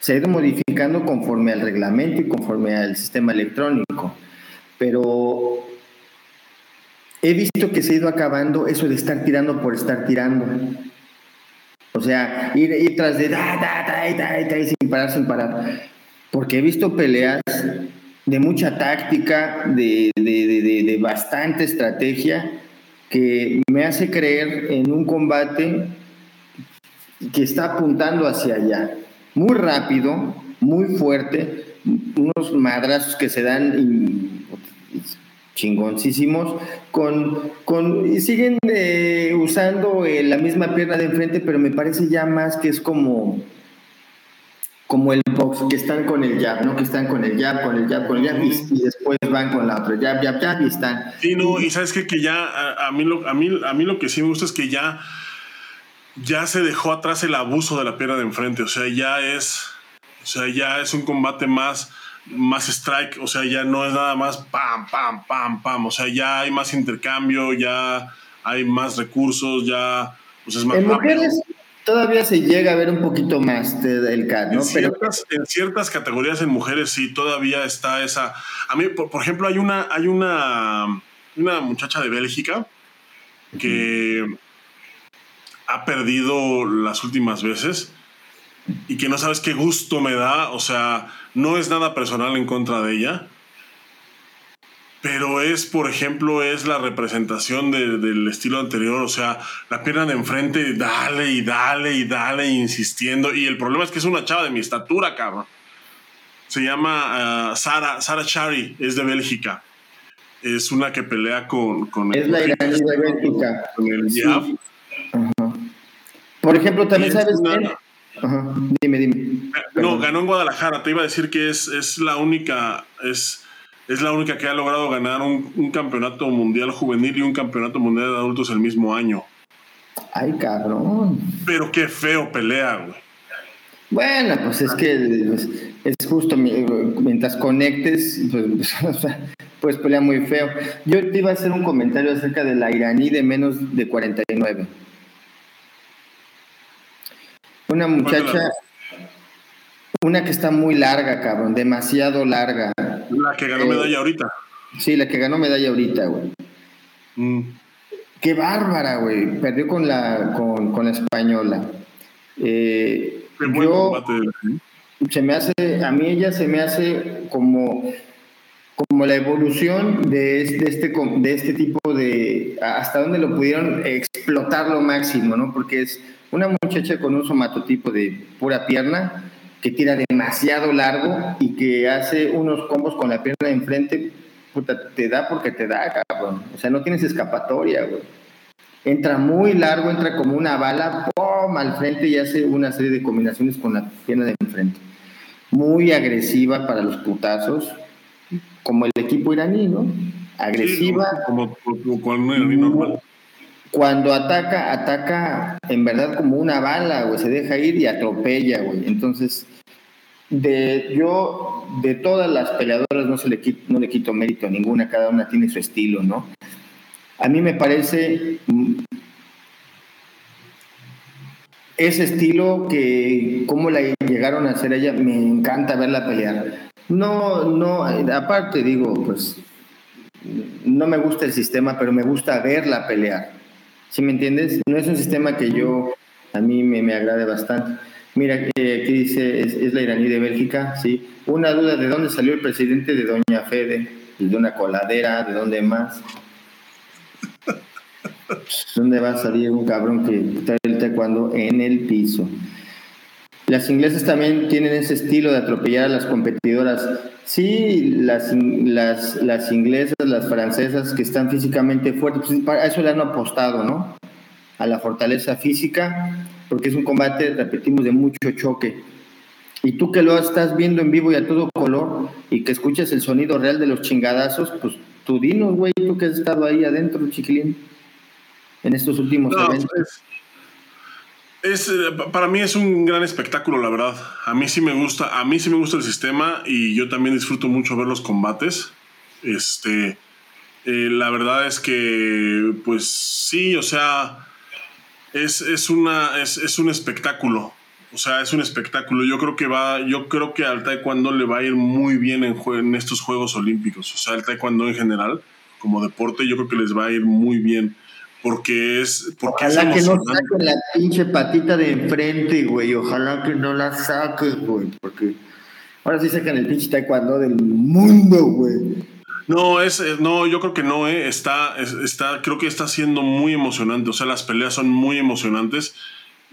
Se ha ido modificando conforme al reglamento y conforme al sistema electrónico. Pero he visto que se ha ido acabando eso de estar tirando por estar tirando. O sea, ir, tras de da, da, da, da, sin parar, sin parar. Porque he visto peleas de mucha táctica, de, de, de, bastante estrategia, que me hace creer en un combate que está apuntando hacia allá. Muy rápido, muy fuerte, unos madrazos que se dan chingoncísimos, con, con, y siguen eh, usando eh, la misma pierna de enfrente, pero me parece ya más que es como, como el box, que están con el jab, ¿no? Que están con el jab, con el jab, con el jab, y, después van con la otra, jab, jab, jab, y están. Sí, no, y sabes que, que ya, a, mí lo, a, mí, a mí lo que sí me gusta es que ya ya se dejó atrás el abuso de la pierna de enfrente. O sea, ya es, o sea, ya es un combate más, más strike. O sea, ya no es nada más pam, pam, pam, pam. O sea, ya hay más intercambio, ya hay más recursos, ya pues es más en mujeres todavía se llega a ver un poquito más del CAT, ¿no? En ciertas, en ciertas categorías en mujeres sí todavía está esa. A mí, por, ejemplo, hay una, hay una, una muchacha de Bélgica que ha perdido las últimas veces y que no sabes qué gusto me da. O sea, no es nada personal en contra de ella. Pero es, por ejemplo, es la representación del estilo anterior. O sea, la pierna de enfrente, dale y dale y dale, insistiendo. Y el problema es que es una chava de mi estatura, cabrón. Se llama uh, Sara, Sara Chari, es de Bélgica. Es una que pelea con, con es la iraní de Bélgica. Con el sí. Por ejemplo, también sabes Dime, dime. No, ganó en Guadalajara. Te iba a decir que es, es la única, es, es la única que ha logrado ganar un, campeonato mundial juvenil y un campeonato mundial de adultos el mismo año. Ay, cabrón. Pero qué feo pelea, güey. Bueno, pues es que pues, es justo mientras conectes, pues, pues pelea muy feo. Yo te iba a hacer un comentario acerca de la iraní de menos de 49. Una muchacha, una que está muy larga, cabrón, demasiado larga. La que ganó medalla ahorita. Sí, la que ganó medalla ahorita, güey. Mm. Qué bárbara, güey. Perdió con la, con, la española. Eh, yo, se me hace, a mí ella se me hace como, como la evolución de este, este, de este tipo de, hasta dónde lo pudieron explotar lo máximo, ¿no? Porque es una muchacha con un somatotipo de pura pierna, que tira demasiado largo y que hace unos combos con la pierna de enfrente, puta, te da porque te da, cabrón. O sea, no tienes escapatoria, güey. Entra muy largo, entra como una bala, ¡pum! al frente y hace una serie de combinaciones con la pierna de enfrente. Muy agresiva para los putazos, como el equipo iraní, ¿no? Agresiva. como, con un iraní normal cuando ataca, ataca en verdad como una bala, güey, se deja ir y atropella, güey. Entonces, de, yo, de todas las peleadoras no, se le quito, no le quito mérito a ninguna, cada una tiene su estilo, ¿no? A mí me parece mm, ese estilo que, cómo la llegaron a hacer ella, me encanta verla pelear. No, no, aparte digo, pues, no me gusta el sistema, pero me gusta verla pelear ¿Sí me entiendes? No es un sistema que yo, a mí me, me agrade bastante. Mira, eh, aquí dice, es, la iraní de Bélgica, ¿sí? Una duda, ¿de dónde salió el presidente de Doña Fede? ¿De una coladera? ¿De dónde más? ¿Dónde va a salir un cabrón que trae el taekwondo en el piso? Las inglesas también tienen ese estilo de atropellar a las competidoras. Sí, las, las, las inglesas, las francesas que están físicamente fuertes, pues a eso le han apostado, ¿no? A la fortaleza física, porque es un combate, repetimos, de mucho choque. Y tú que lo estás viendo en vivo y a todo color y que escuchas el sonido real de los chingadazos, pues tú dinos, güey, tú que has estado ahí adentro, chiquilín, en estos últimos eventos. Pues, es, eh, para mí es un gran espectáculo, la verdad. A mí sí me gusta, a mí sí me gusta el sistema y yo también disfruto mucho ver los combates. Este, eh, la verdad es que, pues sí, o sea, es, es una, es, es, un espectáculo. O sea, es un espectáculo. Yo creo que va, yo creo que al taekwondo le va a ir muy bien en, en estos Juegos Olímpicos. O sea, el taekwondo en general, como deporte, yo creo que les va a ir muy bien porque es. Porque ojalá que no saquen la pinche patita de enfrente, güey. Ojalá que no la saquen, güey. Porque ahora sí sacan el pinche taekwondo del mundo, güey. No, es, no, yo creo que no, eh. Está, está, creo que está siendo muy emocionante. O sea, las peleas son muy emocionantes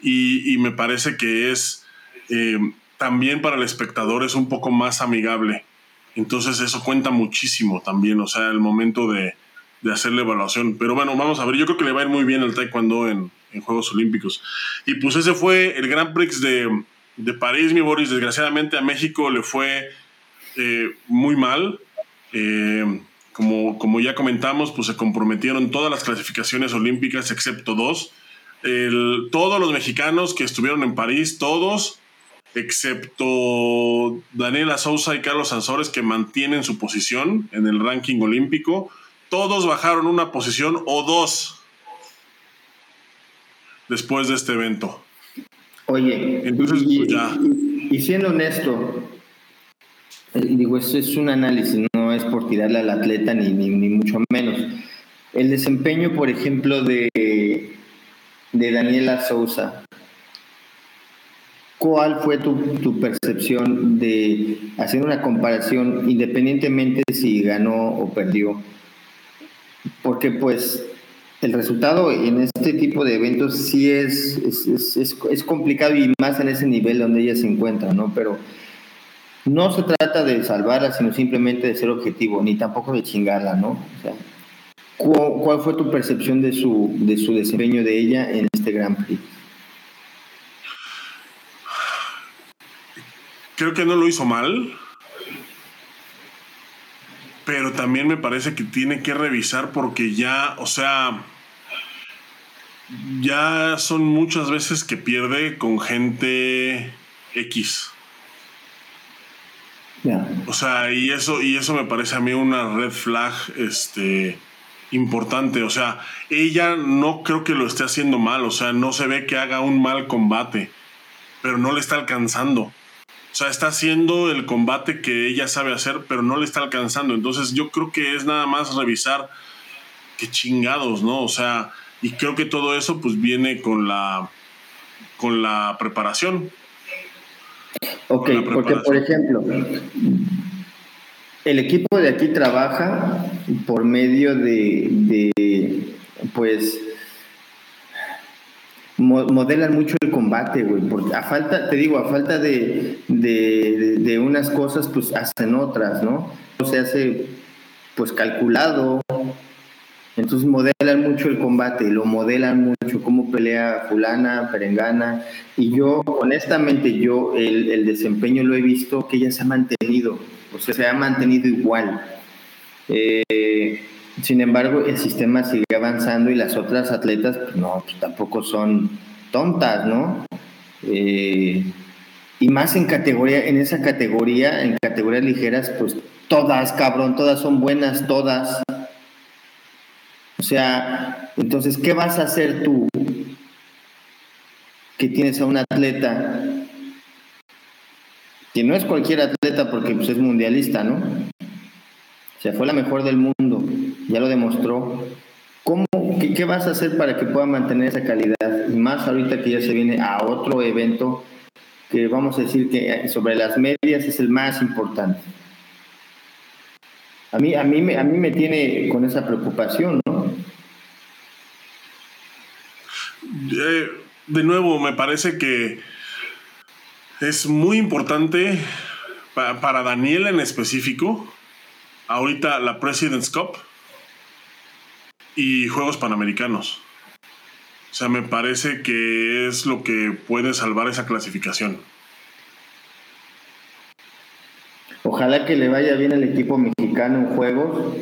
y, y me parece que es eh, también para el espectador es un poco más amigable. Entonces eso cuenta muchísimo también. O sea, el momento de, de hacer la evaluación. Pero bueno, vamos a ver. Yo creo que le va a ir muy bien al Taekwondo en, en Juegos Olímpicos. Y pues ese fue el Grand Prix de, de París, mi Boris. Desgraciadamente a México le fue eh, muy mal. Eh, como, como ya comentamos, pues se comprometieron todas las clasificaciones olímpicas excepto dos. todos los mexicanos que estuvieron en París, todos, excepto Daniela Sousa y Carlos Sansores, que mantienen su posición en el ranking olímpico, todos bajaron una posición o dos después de este evento. Oye, Entonces, y, pues ya. y, siendo honesto, eh, digo, esto es un análisis, no es por tirarle al atleta ni, ni, ni mucho menos. El desempeño, por ejemplo, de, de Daniela Sousa, ¿cuál fue tu, tu, percepción de hacer una comparación independientemente si ganó o perdió? Porque pues el resultado en este tipo de eventos sí es, es, es, complicado y más en ese nivel donde ella se encuentra, ¿no? Pero no se trata de salvarla, sino simplemente de ser objetivo, ni tampoco de chingarla, ¿no? O sea, ¿cuál, fue tu percepción de su, de su desempeño de ella en este Grand Prix? Creo que no lo hizo mal pero también me parece que tiene que revisar porque ya, o sea, ya son muchas veces que pierde con gente X. O sea, y eso, y eso me parece a mí una red flag este, importante. O sea, ella no creo que lo esté haciendo mal. O sea, no se ve que haga un mal combate, pero no le está alcanzando. O sea, está haciendo el combate que ella sabe hacer, pero no le está alcanzando. Entonces yo creo que es nada más revisar qué chingados, ¿no? O sea, y creo que todo eso pues viene con la, con la preparación. Ok, porque por ejemplo, el equipo de aquí trabaja por medio de, de pues, modelan mucho el combate, güey, porque a falta, te digo, a falta de, de, unas cosas, pues hacen otras, ¿no? Se hace, pues, calculado, entonces modelan mucho el combate, lo modelan mucho, cómo pelea fulana, perengana, y yo, honestamente, yo el, el desempeño lo he visto que ella se ha mantenido, o sea, se ha mantenido igual. Eh, sin embargo, el sistema sigue avanzando y las otras atletas, pues, no, pues, tampoco son tontas, ¿no? Eh, y más en categoría, en esa categoría, en categorías ligeras, pues todas, cabrón, todas son buenas, todas. O sea, entonces, ¿qué vas a hacer tú que tienes a un atleta que no es cualquier atleta porque pues, es mundialista, ¿no? O sea, fue la mejor del mundo ya lo demostró. ¿Cómo, qué, vas a hacer para que pueda mantener esa calidad? Y más ahorita que ya se viene a otro evento que vamos a decir que sobre las medias es el más importante. A mí, a mí, me, a mí me tiene con esa preocupación, ¿no? Eh, de nuevo, me parece que es muy importante para Daniel en específico, ahorita la President's Cup, y Juegos Panamericanos. O sea, me parece que es lo que puede salvar esa clasificación. Ojalá que le vaya bien al equipo mexicano en juegos.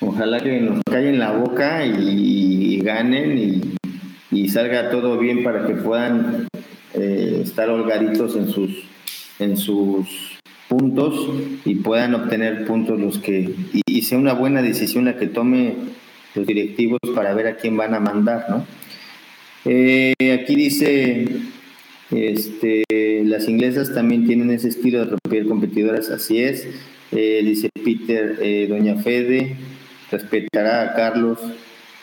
Ojalá que nos callen la boca y, ganen y, salga todo bien para que puedan eh, estar holgaditos en sus, en sus puntos y puedan obtener puntos los que y, sea una buena decisión la que tome los directivos para ver a quién van a mandar, ¿no? Eh, aquí dice, este, las inglesas también tienen ese estilo de romper competidoras, así es. Eh, dice Peter, eh, Doña Fede, ¿respetará a Carlos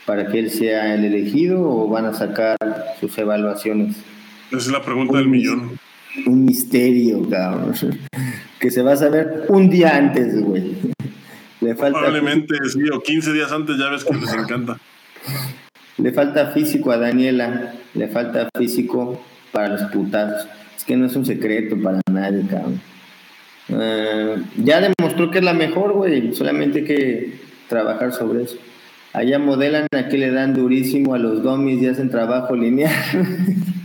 para que él sea el elegido o van a sacar sus evaluaciones? Esa es la pregunta del millón. Un misterio, cabrón que se va a saber un día antes, güey. Le falta Probablemente sí, o 15 días antes ya ves que les encanta. Le falta físico a Daniela, le falta físico para los putazos. Es que no es un secreto para nadie, cabrón. Eh, ya demostró que es la mejor, güey. Solamente hay que trabajar sobre eso. Allá modelan, aquí le dan durísimo a los domis y hacen trabajo lineal.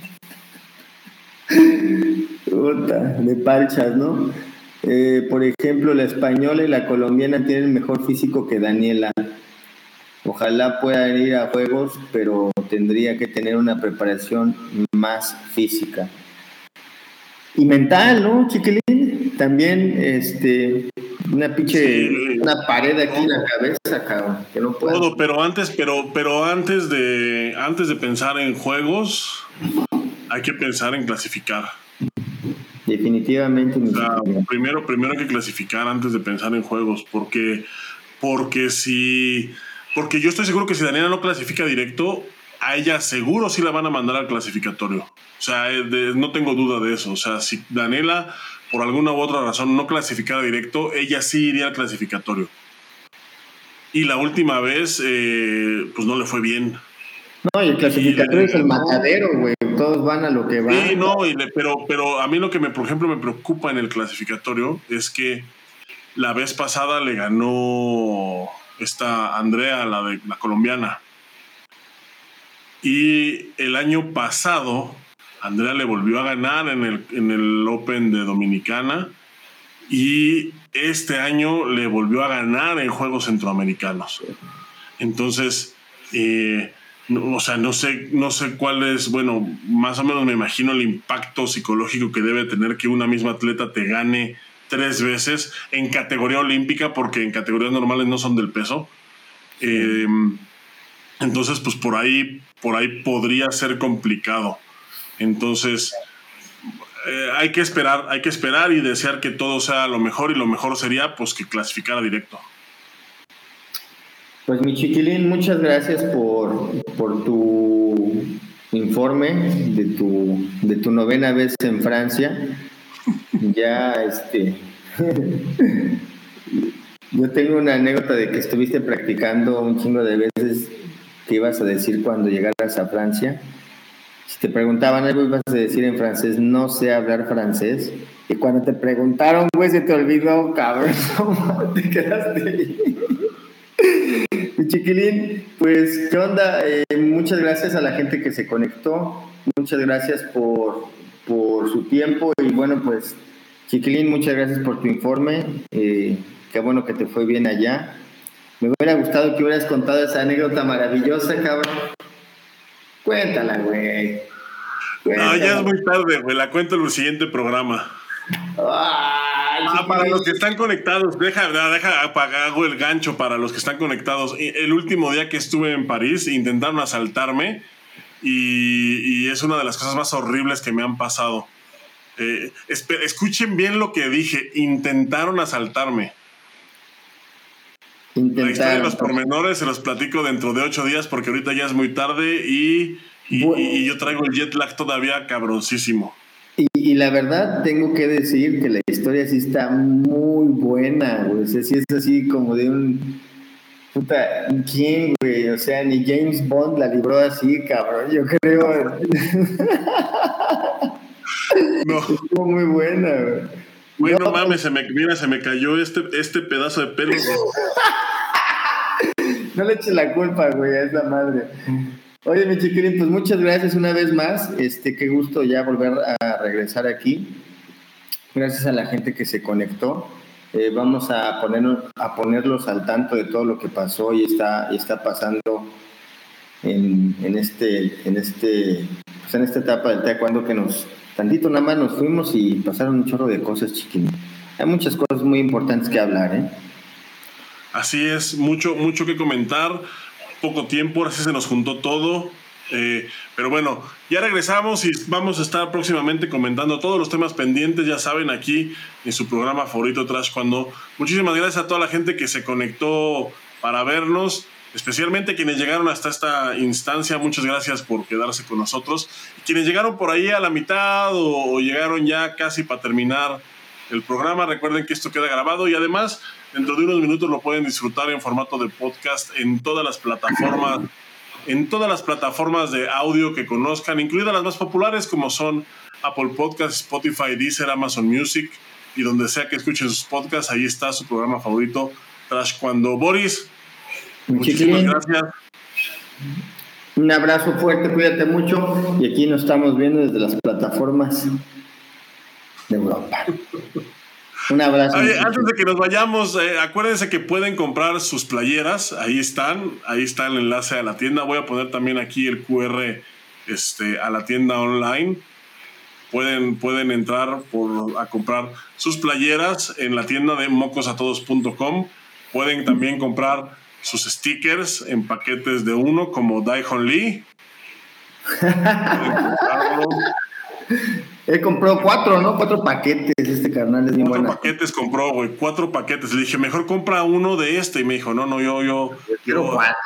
Puta, de palchas, ¿no? Eh, por ejemplo, la española y la colombiana tienen mejor físico que Daniela. Ojalá puedan ir a juegos, pero tendría que tener una preparación más física. Y mental, ¿no, chiquilín? También, este, una pinche, una pared aquí en la cabeza, cabrón, que no puedo. Todo, pero antes, pero, pero antes de, antes de pensar en juegos, hay que pensar en clasificar. Definitivamente. primero, primero hay que clasificar antes de pensar en juegos, porque, porque si, porque yo estoy seguro que si Daniela no clasifica directo, a ella seguro sí la van a mandar al clasificatorio. O sea, eh, no tengo duda de eso. O sea, si Daniela por alguna u otra razón no clasificara directo, ella sí iría al clasificatorio. Y la última vez, eh, pues no le fue bien. No, y el clasificatorio es el matadero, güey. Todos van a lo que van. Sí, no, pero, pero a mí lo que, me, por ejemplo, me preocupa en el clasificatorio es que la vez pasada le ganó esta Andrea, la de la colombiana. Y el año pasado, Andrea le volvió a ganar en el, en el Open de Dominicana. Y este año le volvió a ganar en Juegos Centroamericanos. Entonces, eh, o sea, no sé, no sé cuál es, bueno, más o menos me imagino el impacto psicológico que debe tener que una misma atleta te gane tres veces en categoría olímpica, porque en categorías normales no son del peso. Em, entonces, pues por ahí, por ahí podría ser complicado. Entonces, eh, hay que esperar, hay que esperar y desear que todo sea lo mejor y lo mejor sería pues que clasificara directo. Pues mi chiquilín, muchas gracias por, por tu informe de tu, de tu novena vez en Francia. Ya, este, yo tengo una anécdota de que estuviste practicando un chingo de veces que ibas a decir cuando llegaras a Francia. Si te preguntaban algo, ibas a decir en francés, no sé hablar francés. Y cuando te preguntaron, güey, se te olvidó, cabrón, te quedaste. Chiquilín, pues, ¿qué onda? Eh, muchas gracias a la gente que se conectó. Muchas gracias por, por su tiempo. Y bueno, pues, Chiquilín, muchas gracias por tu informe. Eh, qué bueno que te fue bien allá. Me hubiera gustado que hubieras contado esa anécdota maravillosa, cabrón. Cuéntala, güey. No, ya es muy tarde, güey. La cuento en el siguiente programa. Ah ah, para los que están conectados, deja, deja apagar el gancho para los que están conectados. El último día que estuve en París intentaron asaltarme y, es una de las cosas más horribles que me han pasado. Eh, escuchen bien lo que dije, intentaron asaltarme. La historia de los pormenores se los platico dentro de ocho días porque ahorita ya es muy tarde y, y yo traigo el jet lag todavía cabroncísimo. Y, la verdad, tengo que decir que la historia sí está muy buena, güey. O sea, sí es así como de un. Puta, ¿quién, güey? O sea, ni James Bond la libró así, cabrón. Yo creo. No. Estuvo muy buena, güey. Bueno, mames, se me, mira, se me cayó este, este pedazo de pelo. no le eches la culpa, güey, a esa madre. Oye, mi chiquilín, pues muchas gracias una vez más. Este, qué gusto ya volver a regresar aquí. Gracias a la gente que se conectó. Eh, vamos a, ponernos, a ponerlos al tanto de todo lo que pasó y está, y está pasando en, en, este, en, este, pues en esta etapa del taekwondo que nos, tantito nada más nos fuimos y pasaron un chorro de cosas, chiquilín. Hay muchas cosas muy importantes que hablar, ¿eh? Así es, mucho, mucho que comentar poco tiempo, así se nos juntó todo. Eh, pero bueno, ya regresamos y vamos a estar próximamente comentando todos los temas pendientes, ya saben, aquí en su programa favorito Trash Cuando. Muchísimas gracias a toda la gente que se conectó para vernos, especialmente quienes llegaron hasta esta instancia, muchas gracias por quedarse con nosotros. Quienes llegaron por ahí a la mitad o llegaron ya casi para terminar el programa, recuerden que esto queda grabado y además Dentro de unos minutos lo pueden disfrutar en formato de podcast en todas las plataformas, en todas las plataformas de audio que conozcan, incluidas las más populares como son Apple Podcasts, Spotify, Deezer, Amazon Music y donde sea que escuchen sus podcasts, ahí está su programa favorito, Trash Cuando. Boris, muchísimas gracias. Un abrazo fuerte, cuídate mucho y aquí nos estamos viendo desde las plataformas de Europa. Un abrazo. antes de que nos vayamos, eh, acuérdense que pueden comprar sus playeras. Ahí están. Ahí está el enlace a la tienda. Voy a poner también aquí el QR este, a la tienda online. Pueden, pueden entrar por, a comprar sus playeras en la tienda de mocosatodos.com. Pueden también comprar sus stickers en paquetes de uno, como Daihon Lee. Él compró cuatro, ¿no? Cuatro paquetes, este carnal es Cuatro paquetes compró, güey, cuatro paquetes. Le dije, mejor compra uno de este. Y me dijo, no, no, yo, yo. quiero cuatro.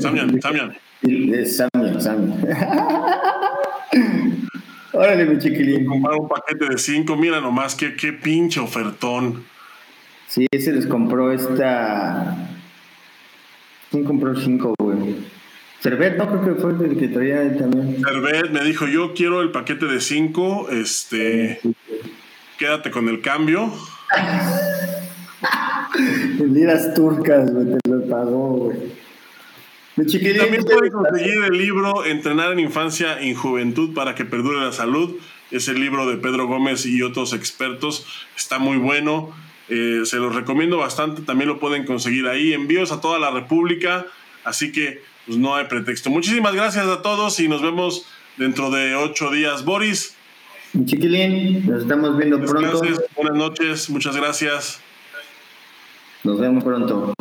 Samian, Samian. Samian, Samian. Órale, mi chiquilín. Comprar un paquete de cinco, mira nomás, qué, qué pinche ofertón. Sí, ese les compró esta. ¿Quién compró cinco, güey? Cervet, no creo que fue el que traía él también. Cervet me dijo, yo quiero el paquete de cinco, este, quédate con el cambio. Liras turcas, güey, te lo pagó, güey. También pueden conseguir el libro Entrenar en Infancia y Juventud para que perdure la salud. Es el libro de Pedro Gómez y otros expertos. Está muy bueno. Eh, se los recomiendo bastante. También lo pueden conseguir ahí. Envíos a toda la República. Así que pues, no hay pretexto. Muchísimas gracias a todos y nos vemos dentro de ocho días. Boris. Chiquilín, nos estamos viendo pronto. Buenas noches, muchas gracias. Nos vemos pronto.